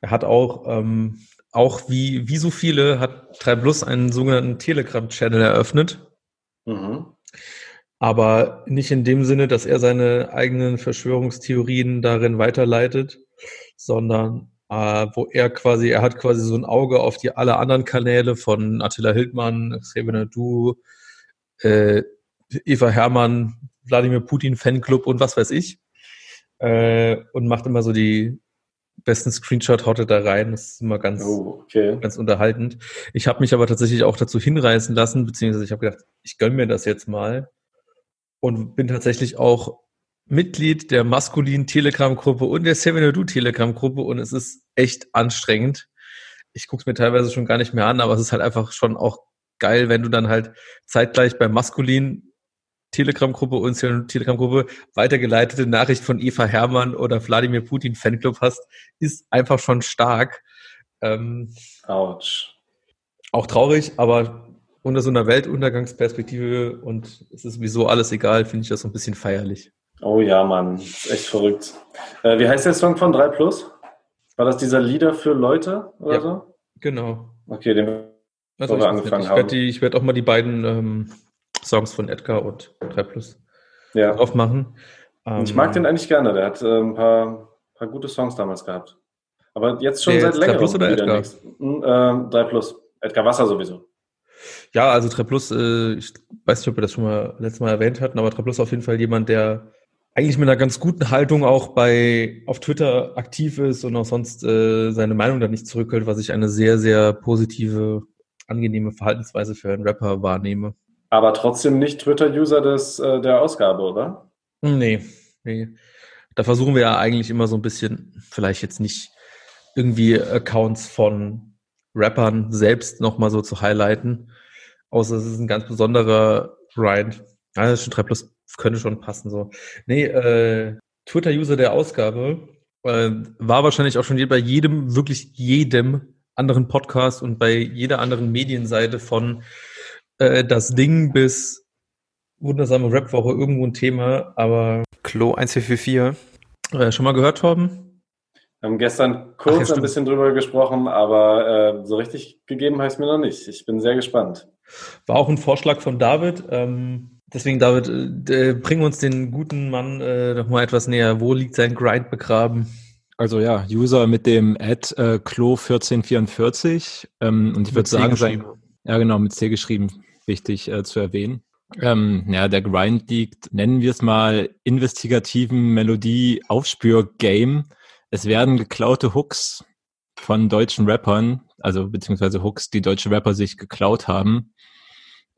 Er hat auch, ähm, auch wie, wie so viele, hat 3 Plus einen sogenannten Telegram-Channel eröffnet. Mhm. Aber nicht in dem Sinne, dass er seine eigenen Verschwörungstheorien darin weiterleitet, sondern äh, wo er quasi, er hat quasi so ein Auge auf die alle anderen Kanäle von Attila Hildmann, Xavier Nadu, äh, Eva Hermann, Wladimir Putin Fanclub und was weiß ich. Äh, und macht immer so die besten Screenshot hottet da rein. Das ist immer ganz, oh, okay. ganz unterhaltend. Ich habe mich aber tatsächlich auch dazu hinreißen lassen, beziehungsweise ich habe gedacht, ich gönn mir das jetzt mal und bin tatsächlich auch Mitglied der maskulinen Telegram-Gruppe und der Seven Do Telegram-Gruppe und es ist echt anstrengend. Ich gucke es mir teilweise schon gar nicht mehr an, aber es ist halt einfach schon auch geil, wenn du dann halt zeitgleich beim Maskulin Telegram-Gruppe, uns Telegram-Gruppe weitergeleitete Nachricht von Eva Hermann oder Wladimir Putin Fanclub hast, ist einfach schon stark. Ähm, Autsch. Auch traurig, aber unter so einer Weltuntergangsperspektive und es ist sowieso alles egal, finde ich das so ein bisschen feierlich. Oh ja, Mann, ist echt verrückt. Äh, wie heißt der Song von 3 Plus? War das dieser Lieder für Leute oder ja, so? Genau. Okay, den also wir angefangen ich haben. ich werde auch mal die beiden ähm, Songs von Edgar und 3 Plus ja. aufmachen. Ähm, ich mag den eigentlich gerne, der hat äh, ein paar, paar gute Songs damals gehabt. Aber jetzt schon seit längerem. 3 Plus oder Edgar? Hm, äh, 3 Plus. Edgar Wasser sowieso. Ja, also 3 Plus, äh, ich weiß nicht, ob wir das schon mal letztes Mal erwähnt hatten, aber 3 Plus ist auf jeden Fall jemand, der eigentlich mit einer ganz guten Haltung auch bei auf Twitter aktiv ist und auch sonst äh, seine Meinung da nicht zurückhält, was ich eine sehr, sehr positive, angenehme Verhaltensweise für einen Rapper wahrnehme. Aber trotzdem nicht Twitter-User des äh, der Ausgabe, oder? Nee, nee. Da versuchen wir ja eigentlich immer so ein bisschen, vielleicht jetzt nicht irgendwie Accounts von Rappern selbst nochmal so zu highlighten. Außer es ist ein ganz besonderer Grind. Ja, das ist schon 3 Plus könnte schon passen so. Nee, äh, Twitter-User der Ausgabe äh, war wahrscheinlich auch schon bei jedem, wirklich jedem anderen Podcast und bei jeder anderen Medienseite von äh, das Ding bis wundersame Rap-Woche irgendwo ein Thema, aber Klo 1444. Äh, schon mal gehört, Torben? Wir haben gestern kurz ja, ein bisschen drüber gesprochen, aber äh, so richtig gegeben heißt mir noch nicht. Ich bin sehr gespannt. War auch ein Vorschlag von David. Ähm, Deswegen, David, äh, bring uns den guten Mann äh, noch mal etwas näher. Wo liegt sein Grind begraben? Also ja, User mit dem Ad äh, Klo1444. Ähm, und ich würde sagen, sein, ja genau, mit C geschrieben, wichtig äh, zu erwähnen. Ähm, ja, der Grind liegt, nennen wir es mal, investigativen Melodie-Aufspür-Game. Es werden geklaute Hooks von deutschen Rappern, also beziehungsweise Hooks, die deutsche Rapper sich geklaut haben,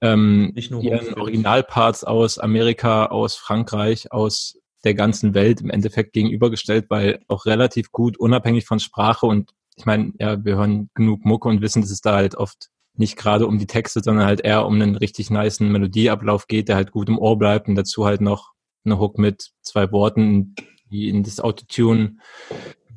ähm, Nicht nur ihren Originalparts aus Amerika, aus Frankreich, aus der ganzen Welt im Endeffekt gegenübergestellt, weil auch relativ gut unabhängig von Sprache und ich meine, ja, wir hören genug Mucke und wissen, dass es da halt oft nicht gerade um die Texte, sondern halt eher um einen richtig niceen Melodieablauf geht, der halt gut im Ohr bleibt und dazu halt noch eine Hook mit zwei Worten, die in das Autotune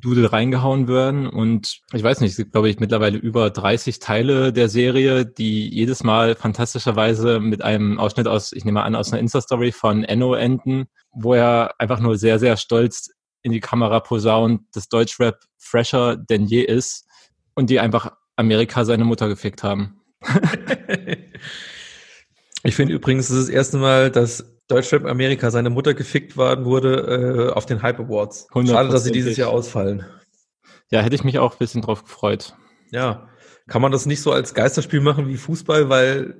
Doodle reingehauen werden. Und ich weiß nicht, es gibt, glaube ich, mittlerweile über 30 Teile der Serie, die jedes Mal fantastischerweise mit einem Ausschnitt aus, ich nehme an, aus einer Insta-Story von Enno enden, wo er einfach nur sehr, sehr stolz in die Kamera posaunt, dass Deutschrap fresher denn je ist und die einfach Amerika seine Mutter gefickt haben. ich finde übrigens, es ist das erste Mal, dass Deutschrap Amerika seine Mutter gefickt worden wurde äh, auf den Hype Awards. Schade, dass sie dieses Jahr ausfallen. Ja, hätte ich mich auch ein bisschen drauf gefreut. Ja. Kann man das nicht so als Geisterspiel machen wie Fußball, weil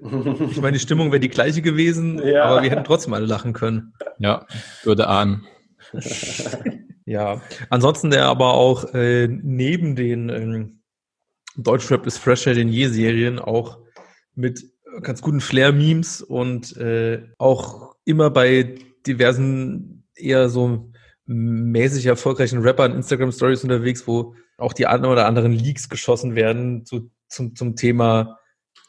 ich meine, die Stimmung wäre die gleiche gewesen, ja. aber wir hätten trotzdem alle lachen können. Ja, würde ahnen. ja, ansonsten der aber auch äh, neben den äh, Deutschrap ist fresher denn je Serien auch mit ganz guten Flair-Memes und äh, auch immer bei diversen eher so mäßig erfolgreichen Rappern Instagram-Stories unterwegs, wo auch die anderen oder anderen Leaks geschossen werden zu, zum, zum Thema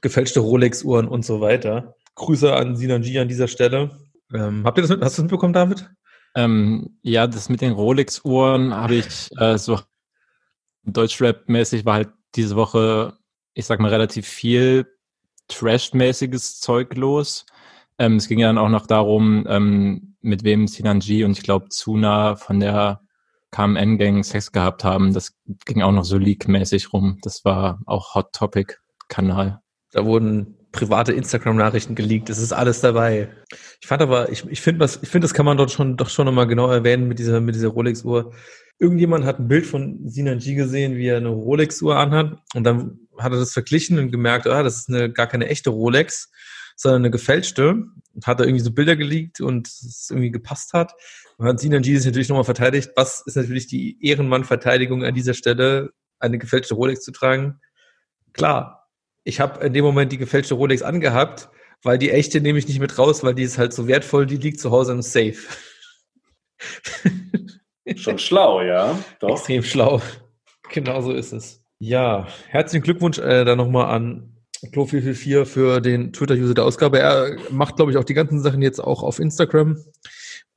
gefälschte Rolex-Uhren und so weiter. Grüße an Sinanji an dieser Stelle. Ähm, habt ihr das mit, hast du das mitbekommen, David? Ähm, ja, das mit den Rolex-Uhren habe ich äh, so Deutschrap-mäßig war halt diese Woche, ich sag mal, relativ viel Trash-mäßiges Zeug los. Ähm, es ging ja dann auch noch darum, ähm, mit wem Sinanji und ich glaube Zuna von der KMN-Gang Sex gehabt haben. Das ging auch noch so leak-mäßig rum. Das war auch Hot Topic-Kanal. Da wurden private Instagram-Nachrichten geleakt. Es ist alles dabei. Ich fand aber, ich, ich finde, was, ich finde, das kann man dort schon, doch schon nochmal genau erwähnen mit dieser, mit dieser Rolex-Uhr. Irgendjemand hat ein Bild von Sinan G gesehen, wie er eine Rolex-Uhr anhat und dann hat er das verglichen und gemerkt, ah, das ist eine, gar keine echte Rolex, sondern eine gefälschte. Und hat er irgendwie so Bilder geleakt und es irgendwie gepasst hat. Und hat Sinan G sich natürlich nochmal verteidigt. Was ist natürlich die Ehrenmann-Verteidigung an dieser Stelle, eine gefälschte Rolex zu tragen? Klar, ich habe in dem Moment die gefälschte Rolex angehabt, weil die echte nehme ich nicht mit raus, weil die ist halt so wertvoll, die liegt zu Hause im Safe. Schon schlau, ja. Doch. Extrem schlau. Genau so ist es. Ja, herzlichen Glückwunsch äh, dann nochmal an Klo444 für den Twitter-User der Ausgabe. Er macht, glaube ich, auch die ganzen Sachen jetzt auch auf Instagram.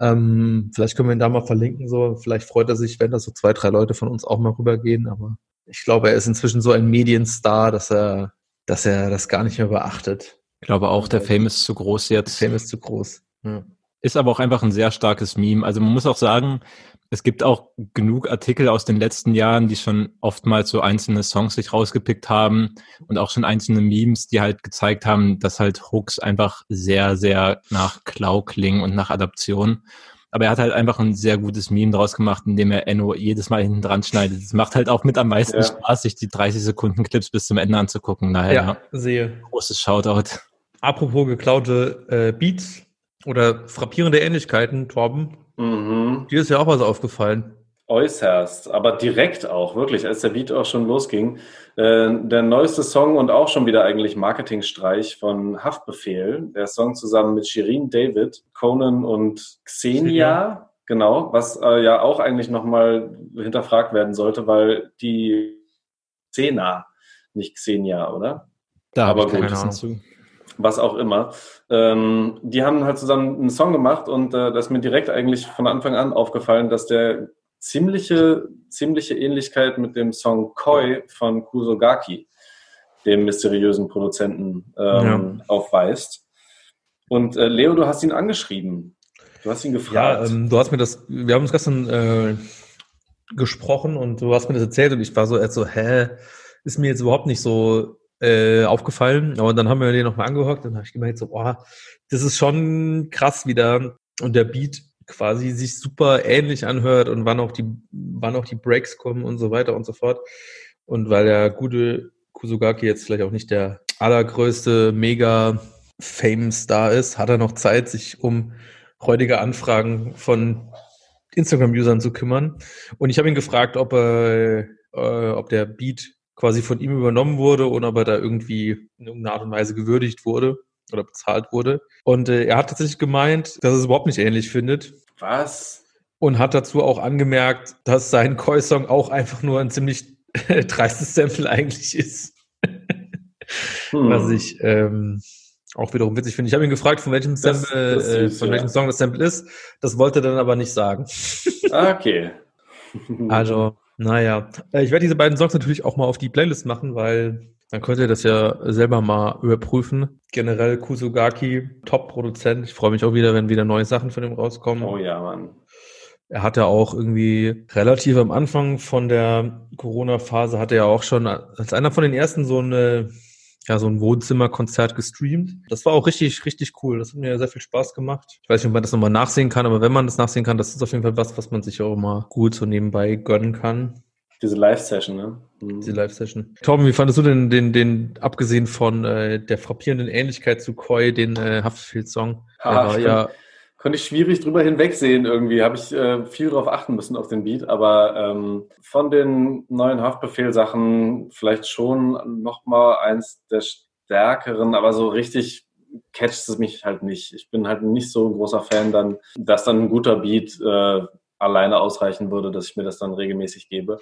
Ähm, vielleicht können wir ihn da mal verlinken. So, vielleicht freut er sich, wenn da so zwei, drei Leute von uns auch mal rübergehen. Aber ich glaube, er ist inzwischen so ein Medienstar, dass er, dass er das gar nicht mehr beachtet. Ich glaube auch, der Fame ist zu groß jetzt. Der Fame ist zu groß. Ja. Ist aber auch einfach ein sehr starkes Meme. Also man muss auch sagen, es gibt auch genug Artikel aus den letzten Jahren, die schon oftmals so einzelne Songs sich rausgepickt haben und auch schon einzelne Memes, die halt gezeigt haben, dass halt Hooks einfach sehr, sehr nach Klau klingen und nach Adaption. Aber er hat halt einfach ein sehr gutes Meme draus gemacht, indem er Enno jedes Mal hinten dran schneidet. Es macht halt auch mit am meisten ja. Spaß, sich die 30 Sekunden Clips bis zum Ende anzugucken. Daher ja, sehe. Großes Shoutout. Apropos geklaute äh, Beats oder frappierende Ähnlichkeiten, Torben, Mhm. Dir ist ja auch was aufgefallen. Äußerst, aber direkt auch, wirklich, als der Beat auch schon losging. Äh, der neueste Song und auch schon wieder eigentlich Marketingstreich von Haftbefehl. Der Song zusammen mit Shirin David, Conan und Xenia. Genau, was äh, ja auch eigentlich nochmal hinterfragt werden sollte, weil die Xena, nicht Xenia, oder? Da habe ich keine Ahnung zu was auch immer. Ähm, die haben halt zusammen einen Song gemacht und äh, das ist mir direkt eigentlich von Anfang an aufgefallen, dass der ziemliche, ziemliche Ähnlichkeit mit dem Song Koi von Kusogaki, dem mysteriösen Produzenten, ähm, ja. aufweist. Und äh, Leo, du hast ihn angeschrieben. Du hast ihn gefragt. Ja, ähm, du hast mir das, wir haben uns gestern äh, gesprochen und du hast mir das erzählt und ich war so, so, hä, ist mir jetzt überhaupt nicht so äh, aufgefallen. Aber dann haben wir den nochmal angehört und habe ich gemerkt, so, boah, das ist schon krass wieder. Und der Beat quasi sich super ähnlich anhört und wann auch die, wann auch die Breaks kommen und so weiter und so fort. Und weil der gute Kusugaki jetzt vielleicht auch nicht der allergrößte mega Fame-Star ist, hat er noch Zeit, sich um heutige Anfragen von Instagram-Usern zu kümmern. Und ich habe ihn gefragt, ob, er, äh, ob der Beat quasi von ihm übernommen wurde und aber da irgendwie in irgendeiner Art und Weise gewürdigt wurde oder bezahlt wurde. Und äh, er hat tatsächlich gemeint, dass er es überhaupt nicht ähnlich findet. Was? Und hat dazu auch angemerkt, dass sein Koi-Song auch einfach nur ein ziemlich dreistes Sample eigentlich ist. hm. Was ich ähm, auch wiederum witzig finde. Ich habe ihn gefragt, von welchem Sample, das, das äh, von welchem Song das Sample ist. Das wollte er dann aber nicht sagen. Ah, okay. also, naja, äh, ich werde diese beiden Songs natürlich auch mal auf die Playlist machen, weil dann könnt ihr das ja selber mal überprüfen. Generell Kusugaki, Top-Produzent. Ich freue mich auch wieder, wenn wieder neue Sachen von ihm rauskommen. Oh ja, Mann. Er hatte auch irgendwie relativ am Anfang von der Corona-Phase, hatte er auch schon als einer von den ersten so eine ja, so ein Wohnzimmerkonzert gestreamt. Das war auch richtig, richtig cool. Das hat mir sehr viel Spaß gemacht. Ich weiß nicht, ob man das nochmal nachsehen kann, aber wenn man das nachsehen kann, das ist auf jeden Fall was, was man sich auch mal gut so nebenbei gönnen kann. Diese Live-Session, ne? Mhm. Diese Live-Session. Torben, wie fandest du denn den, den, abgesehen von äh, der frappierenden Ähnlichkeit zu Koi, den äh, Haftfield-Song? War ja konnte ich schwierig drüber hinwegsehen irgendwie. Habe ich äh, viel darauf achten müssen auf den Beat. Aber ähm, von den neuen Haftbefehl-Sachen vielleicht schon nochmal eins der stärkeren, aber so richtig catcht es mich halt nicht. Ich bin halt nicht so ein großer Fan dann, dass dann ein guter Beat äh, alleine ausreichen würde, dass ich mir das dann regelmäßig gebe.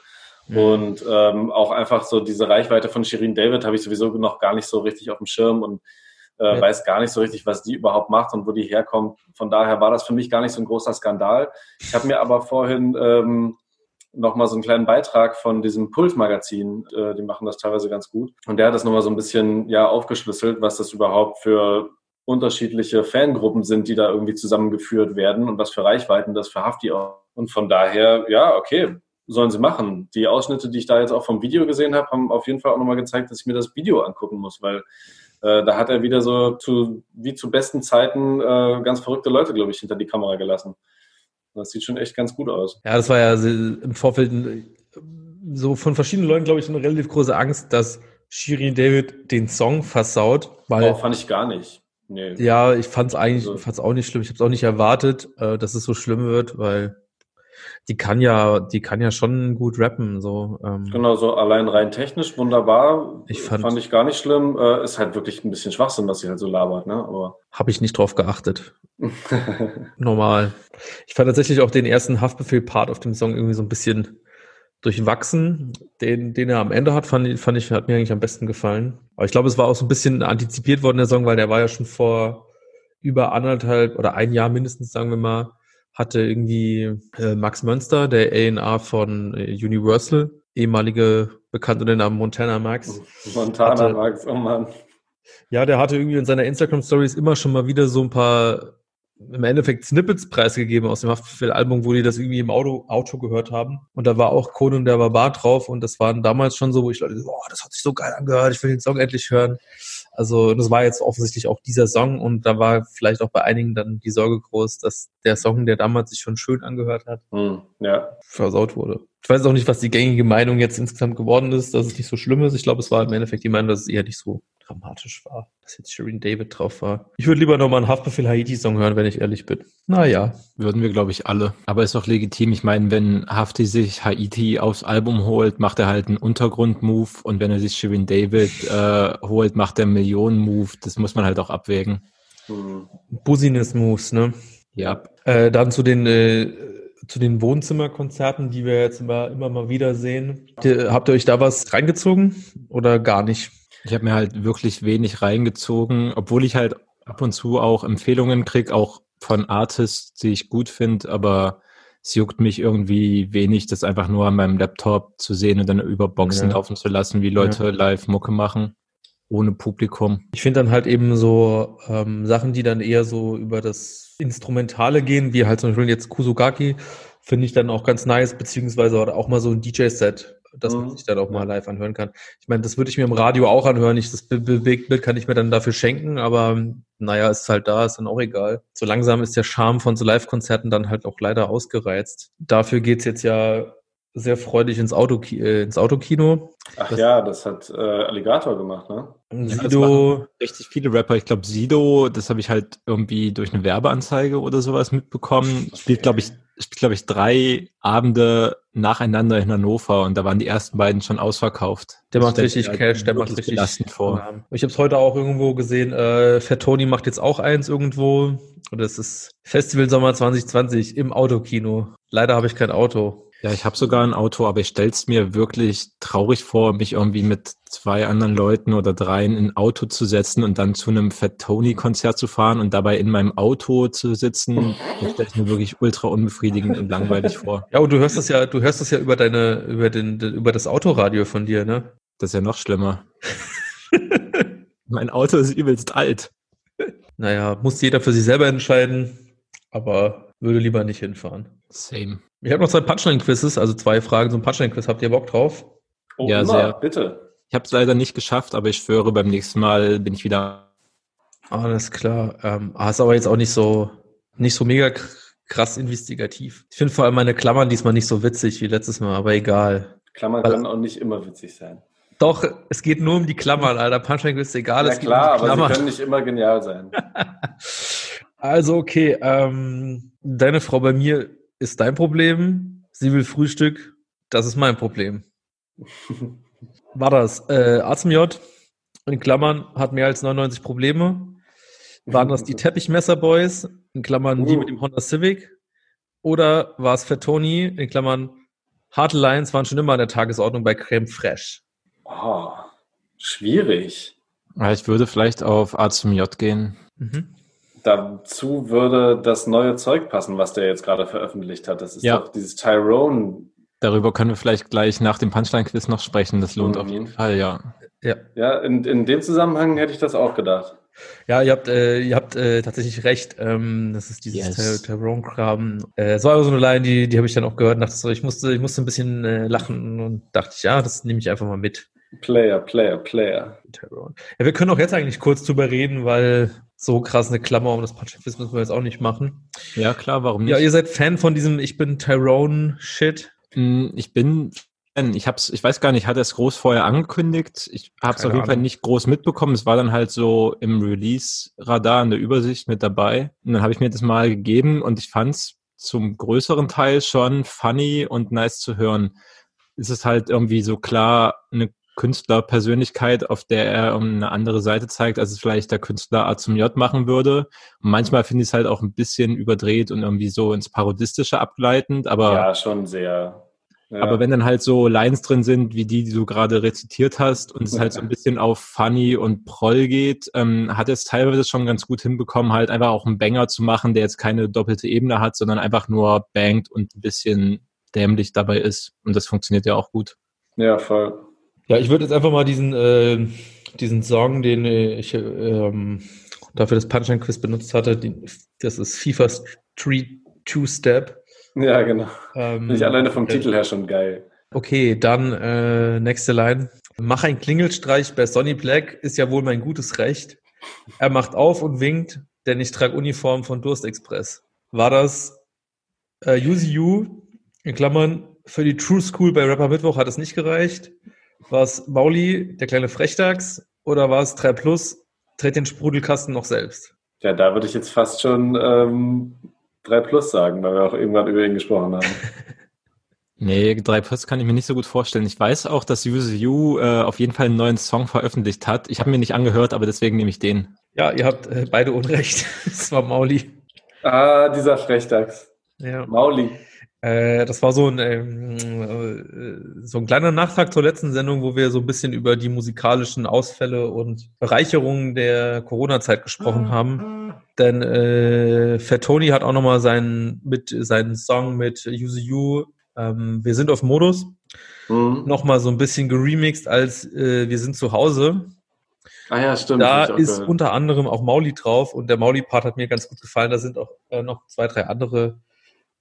Mhm. Und ähm, auch einfach so diese Reichweite von Shirin David habe ich sowieso noch gar nicht so richtig auf dem Schirm und äh, ja. weiß gar nicht so richtig, was die überhaupt macht und wo die herkommt. Von daher war das für mich gar nicht so ein großer Skandal. Ich habe mir aber vorhin ähm, nochmal so einen kleinen Beitrag von diesem Pulsmagazin, äh, die machen das teilweise ganz gut. Und der hat das nochmal so ein bisschen ja aufgeschlüsselt, was das überhaupt für unterschiedliche Fangruppen sind, die da irgendwie zusammengeführt werden und was für Reichweiten das für Hafti auch. Und von daher, ja, okay, sollen sie machen. Die Ausschnitte, die ich da jetzt auch vom Video gesehen habe, haben auf jeden Fall auch nochmal gezeigt, dass ich mir das Video angucken muss, weil äh, da hat er wieder so zu, wie zu besten Zeiten äh, ganz verrückte Leute, glaube ich, hinter die Kamera gelassen. Das sieht schon echt ganz gut aus. Ja, das war ja im Vorfeld so von verschiedenen Leuten, glaube ich, eine relativ große Angst, dass Shirin David den Song versaut. Weil, oh, fand ich gar nicht. Nee. Ja, ich fand es eigentlich, also, fand's auch nicht schlimm. Ich habe es auch nicht erwartet, äh, dass es so schlimm wird, weil die kann ja, die kann ja schon gut rappen. So, ähm. Genau, so allein rein technisch wunderbar. Ich fand, fand ich gar nicht schlimm. Äh, ist halt wirklich ein bisschen Schwachsinn, dass sie halt so labert, ne? Aber habe ich nicht drauf geachtet. Normal. Ich fand tatsächlich auch den ersten Haftbefehl-Part auf dem Song irgendwie so ein bisschen durchwachsen. Den, den er am Ende hat, fand, fand ich, hat mir eigentlich am besten gefallen. Aber ich glaube, es war auch so ein bisschen antizipiert worden, der Song, weil der war ja schon vor über anderthalb oder ein Jahr mindestens, sagen wir mal, hatte irgendwie äh, Max Mönster, der A&R von äh, Universal, ehemalige Bekannte den Namen Montana Max. Montana hatte, Max, oh Mann. Ja, der hatte irgendwie in seiner Instagram-Stories immer schon mal wieder so ein paar im Endeffekt Snippets preisgegeben aus dem Haftbefehl-Album, wo die das irgendwie im Auto, Auto gehört haben. Und da war auch Conan der Barbar drauf und das waren damals schon so, wo ich Leute, boah, das hat sich so geil angehört, ich will den Song endlich hören. Also das war jetzt offensichtlich auch dieser Song und da war vielleicht auch bei einigen dann die Sorge groß, dass der Song, der damals sich schon schön angehört hat, hm, ja. versaut wurde. Ich weiß auch nicht, was die gängige Meinung jetzt insgesamt geworden ist, dass es nicht so schlimm ist. Ich glaube, es war im Endeffekt die Meinung, dass es eher nicht so dramatisch war, dass jetzt Shireen David drauf war. Ich würde lieber nochmal einen Haftbefehl Haiti-Song hören, wenn ich ehrlich bin. Naja. Würden wir, glaube ich, alle. Aber ist doch legitim. Ich meine, wenn Hafti sich Haiti aufs Album holt, macht er halt einen Untergrund-Move und wenn er sich Shireen David äh, holt, macht er einen Millionen-Move. Das muss man halt auch abwägen. Mhm. Business-Moves, ne? Ja. Äh, dann zu den äh, zu den Wohnzimmerkonzerten, die wir jetzt immer, immer mal wieder sehen. Habt ihr euch da was reingezogen oder gar nicht? Ich habe mir halt wirklich wenig reingezogen, obwohl ich halt ab und zu auch Empfehlungen krieg, auch von Artists, die ich gut finde, aber es juckt mich irgendwie wenig, das einfach nur an meinem Laptop zu sehen und dann über Boxen ja. laufen zu lassen, wie Leute ja. live Mucke machen, ohne Publikum. Ich finde dann halt eben so ähm, Sachen, die dann eher so über das Instrumentale gehen, wie halt zum Beispiel jetzt Kusugaki, finde ich dann auch ganz nice, beziehungsweise auch mal so ein DJ-Set dass man mhm. sich dann auch mal live anhören kann. Ich meine, das würde ich mir im Radio auch anhören. Ich, das Be Bewegtbild kann ich mir dann dafür schenken, aber naja, ist halt da, ist dann auch egal. So langsam ist der Charme von so Live-Konzerten dann halt auch leider ausgereizt. Dafür geht's jetzt ja sehr freudig ins, Auto, äh, ins Autokino. Ach das, ja, das hat äh, Alligator gemacht, ne? Sido. Ja, richtig viele Rapper. Ich glaube, Sido, das habe ich halt irgendwie durch eine Werbeanzeige oder sowas mitbekommen. Spielt, glaube ich, spielt, glaube ich, drei Abende nacheinander in Hannover und da waren die ersten beiden schon ausverkauft. Der macht richtig Cash, der macht richtig belastend vor. Ich habe es heute auch irgendwo gesehen, äh, Fat Tony macht jetzt auch eins irgendwo. Und das ist Festival Sommer 2020 im Autokino. Leider habe ich kein Auto. Ja, ich habe sogar ein Auto, aber ich stell's mir wirklich traurig vor, mich irgendwie mit zwei anderen Leuten oder dreien in ein Auto zu setzen und dann zu einem Fat Tony Konzert zu fahren und dabei in meinem Auto zu sitzen. Das stelle ich mir wirklich ultra unbefriedigend und langweilig vor. Ja, und du hörst das ja, du hörst das ja über deine, über den, über das Autoradio von dir, ne? Das ist ja noch schlimmer. mein Auto ist übelst alt. Naja, muss jeder für sich selber entscheiden, aber würde lieber nicht hinfahren. Same. Ich habe noch zwei Punchline-Quizzes, also zwei Fragen zum Punchline-Quiz. Habt ihr Bock drauf? Oh, ja, immer, sehr. Bitte. Ich habe es leider nicht geschafft, aber ich schwöre, beim nächsten Mal bin ich wieder. Alles klar. Ähm, ah, ist aber jetzt auch nicht so, nicht so mega krass investigativ. Ich finde vor allem meine Klammern diesmal nicht so witzig wie letztes Mal, aber egal. Klammern Weil, können auch nicht immer witzig sein. Doch, es geht nur um die Klammern, Alter. Punchline ist egal. Ja klar, um aber sie können nicht immer genial sein. also okay, ähm, deine Frau bei mir ist dein Problem. Sie will Frühstück. Das ist mein Problem. War das äh, A zum J in Klammern hat mehr als 99 Probleme. Waren das die Teppichmesser-Boys in Klammern die mit dem Honda Civic? Oder war es Fettoni in Klammern Harte Lines waren schon immer an der Tagesordnung bei Creme Fraiche? Oh, schwierig. Ich würde vielleicht auf A zum J gehen. Mhm. Dazu würde das neue Zeug passen, was der jetzt gerade veröffentlicht hat. Das ist ja. doch dieses Tyrone. Darüber können wir vielleicht gleich nach dem Punchline-Quiz noch sprechen. Das lohnt mhm. auf jeden Fall, ja. Ja, ja in, in dem Zusammenhang hätte ich das auch gedacht. Ja, ihr habt, äh, ihr habt äh, tatsächlich recht. Ähm, das ist dieses yes. Tyrone-Kram. Äh, so eine Line, die, die habe ich dann auch gehört und dachte so, ich musste, ich musste ein bisschen äh, lachen und dachte ich, ja, das nehme ich einfach mal mit. Player, Player, Player. Ja, wir können auch jetzt eigentlich kurz drüber reden, weil so krass eine Klammer um das Pazifist müssen wir jetzt auch nicht machen. Ja, klar, warum nicht? Ja, ihr seid Fan von diesem Ich bin Tyrone-Shit? Hm, ich bin ich hab's, ich weiß gar nicht, hat er es groß vorher angekündigt? Ich habe es auf jeden Ahnung. Fall nicht groß mitbekommen. Es war dann halt so im Release-Radar in der Übersicht mit dabei. Und dann habe ich mir das mal gegeben und ich fand's zum größeren Teil schon funny und nice zu hören. Es ist halt irgendwie so klar eine Künstlerpersönlichkeit, auf der er eine andere Seite zeigt, als es vielleicht der Künstler A zum J machen würde. Und manchmal finde ich es halt auch ein bisschen überdreht und irgendwie so ins Parodistische abgleitend, aber. Ja, schon sehr. Ja. Aber wenn dann halt so Lines drin sind, wie die, die du gerade rezitiert hast, und es halt so ein bisschen auf Funny und Proll geht, ähm, hat es teilweise schon ganz gut hinbekommen, halt einfach auch einen Banger zu machen, der jetzt keine doppelte Ebene hat, sondern einfach nur bangt und ein bisschen dämlich dabei ist. Und das funktioniert ja auch gut. Ja, voll. Ja, ich würde jetzt einfach mal diesen, äh, diesen Song, den ich ähm, dafür das Punchline-Quiz benutzt hatte, die, das ist FIFA Street Two-Step. Ja, genau. Ähm, Finde ich alleine vom äh, Titel her schon geil. Okay, dann äh, nächste Line. Mach ein Klingelstreich bei Sonny Black, ist ja wohl mein gutes Recht. Er macht auf und winkt, denn ich trage Uniform von Durst Express. War das äh, UCU, in Klammern, für die True School bei Rapper Mittwoch hat es nicht gereicht? War es Mauli, der kleine Frechdachs? Oder war es 3 Plus, dreht den Sprudelkasten noch selbst? Ja, da würde ich jetzt fast schon ähm, 3 Plus sagen, weil wir auch irgendwann über ihn gesprochen haben. Nee, 3 Plus kann ich mir nicht so gut vorstellen. Ich weiß auch, dass Use You äh, auf jeden Fall einen neuen Song veröffentlicht hat. Ich habe mir nicht angehört, aber deswegen nehme ich den. Ja, ihr habt äh, beide Unrecht. Es war Mauli. Ah, dieser Frechdachs. Ja. Mauli. Äh, das war so ein, ähm, äh, so ein kleiner Nachtrag zur letzten Sendung, wo wir so ein bisschen über die musikalischen Ausfälle und Bereicherungen der Corona-Zeit gesprochen haben. Denn äh, Fat Tony hat auch nochmal seinen, mit, seinen Song mit Use You, ähm, Wir sind auf Modus, mhm. nochmal so ein bisschen geremixed als äh, Wir sind zu Hause. Ah ja, stimmt. Da ist gehört. unter anderem auch Mauli drauf und der Mauli-Part hat mir ganz gut gefallen. Da sind auch äh, noch zwei, drei andere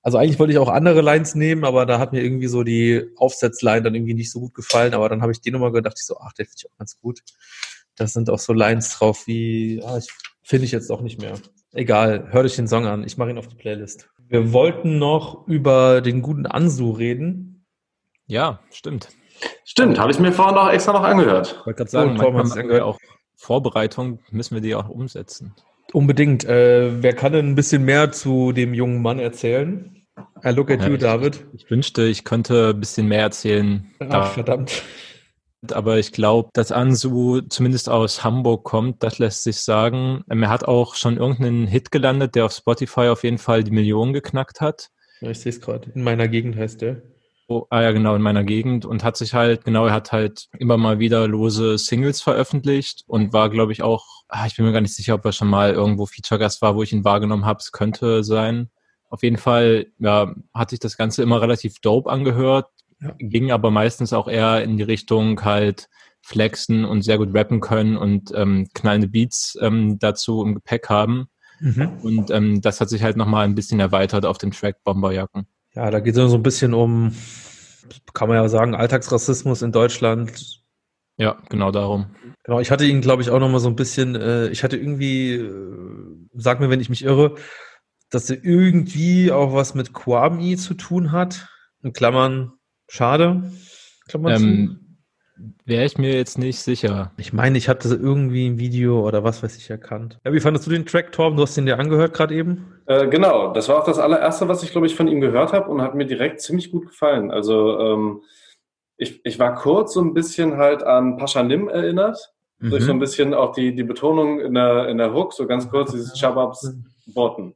also eigentlich wollte ich auch andere Lines nehmen, aber da hat mir irgendwie so die Aufsetzline dann irgendwie nicht so gut gefallen. Aber dann habe ich die nochmal gedacht, ich so, ach, der finde ich auch ganz gut. Da sind auch so Lines drauf wie, ah, ich finde ich jetzt auch nicht mehr. Egal, hör dich den Song an. Ich mache ihn auf die Playlist. Wir wollten noch über den guten Ansu reden. Ja, stimmt. Stimmt, habe ich mir vorhin auch extra noch angehört. Ich wollte gerade sagen, oh, man angehört. auch Vorbereitung müssen wir die auch umsetzen. Unbedingt. Äh, wer kann denn ein bisschen mehr zu dem jungen Mann erzählen? I look at ja, you, ich, David. Ich wünschte, ich könnte ein bisschen mehr erzählen. Ach, verdammt. Aber ich glaube, dass Ansu zumindest aus Hamburg kommt, das lässt sich sagen. Ähm, er hat auch schon irgendeinen Hit gelandet, der auf Spotify auf jeden Fall die Million geknackt hat. Ja, ich sehe es gerade. In meiner Gegend heißt der. Ah ja, genau, in meiner Gegend und hat sich halt, genau, er hat halt immer mal wieder lose Singles veröffentlicht und war, glaube ich, auch, ah, ich bin mir gar nicht sicher, ob er schon mal irgendwo Feature-Gast war, wo ich ihn wahrgenommen habe. Es könnte sein. Auf jeden Fall, ja, hat sich das Ganze immer relativ dope angehört, ja. ging aber meistens auch eher in die Richtung halt flexen und sehr gut rappen können und ähm, knallende Beats ähm, dazu im Gepäck haben. Mhm. Und ähm, das hat sich halt nochmal ein bisschen erweitert auf dem Track Bomberjacken. Ja, da geht es so ein bisschen um, kann man ja sagen, Alltagsrassismus in Deutschland. Ja, genau darum. Genau, ich hatte ihn, glaube ich, auch noch mal so ein bisschen, äh, ich hatte irgendwie, äh, sag mir, wenn ich mich irre, dass er irgendwie auch was mit Kwame zu tun hat. In Klammern, schade. Klammern ähm, Wäre ich mir jetzt nicht sicher. Ich meine, ich hatte irgendwie ein Video oder was weiß ich erkannt. Ja, wie fandest du den Track, Torben? Du hast den dir angehört gerade eben? Äh, genau, das war auch das allererste, was ich, glaube ich, von ihm gehört habe und hat mir direkt ziemlich gut gefallen. Also ähm, ich, ich war kurz so ein bisschen halt an Pascha Nim erinnert. Mhm. Durch so ein bisschen auch die, die Betonung in der, in der Hook, so ganz kurz dieses Chababs Botten.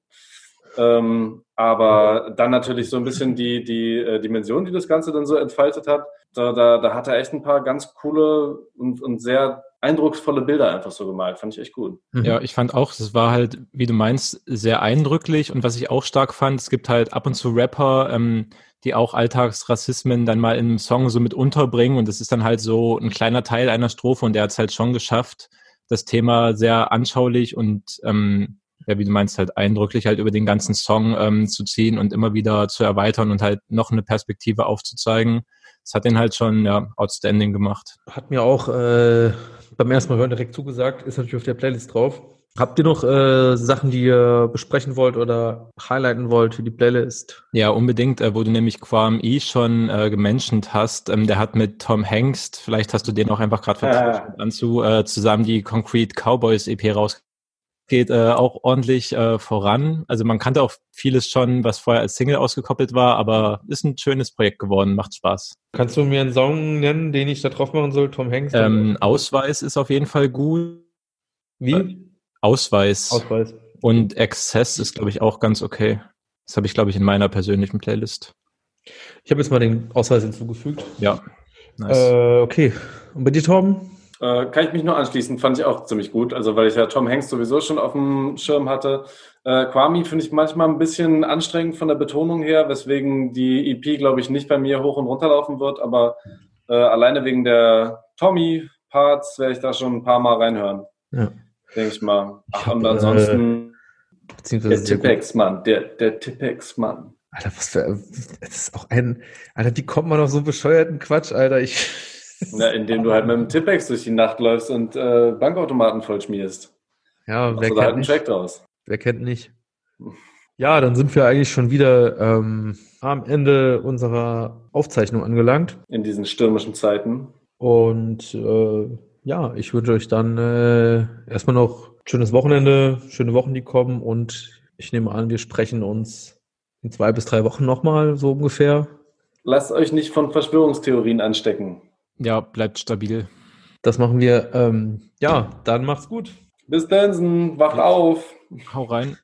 Ähm, aber dann natürlich so ein bisschen die, die äh, Dimension, die das Ganze dann so entfaltet hat. Da, da, da hat er echt ein paar ganz coole und, und sehr eindrucksvolle Bilder einfach so gemalt. Fand ich echt gut. Mhm. Ja, ich fand auch, es war halt, wie du meinst, sehr eindrücklich. Und was ich auch stark fand, es gibt halt ab und zu Rapper, ähm, die auch Alltagsrassismen dann mal in einem Song so mit unterbringen. Und das ist dann halt so ein kleiner Teil einer Strophe und der hat es halt schon geschafft, das Thema sehr anschaulich und ähm, ja, wie du meinst, halt eindrücklich halt über den ganzen Song ähm, zu ziehen und immer wieder zu erweitern und halt noch eine Perspektive aufzuzeigen. Das hat den halt schon ja, outstanding gemacht. Hat mir auch äh, beim ersten Mal hören direkt zugesagt, ist natürlich auf der Playlist drauf. Habt ihr noch äh, Sachen, die ihr besprechen wollt oder highlighten wollt für die Playlist? Ja, unbedingt, äh, wo du nämlich Quam E schon äh, gementioned hast. Ähm, der hat mit Tom Hengst, vielleicht hast du den auch einfach gerade vertauscht, anzu, äh, zusammen die Concrete Cowboys EP rausgebracht geht äh, auch ordentlich äh, voran. Also man kannte auch vieles schon, was vorher als Single ausgekoppelt war, aber ist ein schönes Projekt geworden, macht Spaß. Kannst du mir einen Song nennen, den ich da drauf machen soll, Tom Hanks? Ähm, Ausweis ist auf jeden Fall gut. Wie? Äh, Ausweis. Ausweis. Und Access ist, glaube ich, auch ganz okay. Das habe ich, glaube ich, in meiner persönlichen Playlist. Ich habe jetzt mal den Ausweis hinzugefügt. Ja. Nice. Äh, okay. Und bei dir, Torben? Äh, kann ich mich nur anschließen, fand ich auch ziemlich gut. Also, weil ich ja Tom Hanks sowieso schon auf dem Schirm hatte. Äh, Kwame finde ich manchmal ein bisschen anstrengend von der Betonung her, weswegen die EP, glaube ich, nicht bei mir hoch und runter laufen wird. Aber äh, alleine wegen der Tommy-Parts werde ich da schon ein paar Mal reinhören. Ja. Denke ich mal. Ach, und ansonsten äh, der Tippex-Mann, der, der Tippex-Mann. Alter, was für, das ist auch ein, Alter, wie kommt man auf so bescheuerten Quatsch, Alter? Ich. Na, indem du halt mit dem Tippex durch die Nacht läufst und äh, Bankautomaten voll schmierst. Ja, wer kennt halt nicht? Track draus. Wer kennt nicht? Ja, dann sind wir eigentlich schon wieder ähm, am Ende unserer Aufzeichnung angelangt. In diesen stürmischen Zeiten. Und äh, ja, ich wünsche euch dann äh, erstmal noch schönes Wochenende, schöne Wochen, die kommen. Und ich nehme an, wir sprechen uns in zwei bis drei Wochen nochmal, so ungefähr. Lasst euch nicht von Verschwörungstheorien anstecken. Ja, bleibt stabil. Das machen wir. Ähm, ja, dann macht's gut. Bis dann, wacht auf. Hau rein.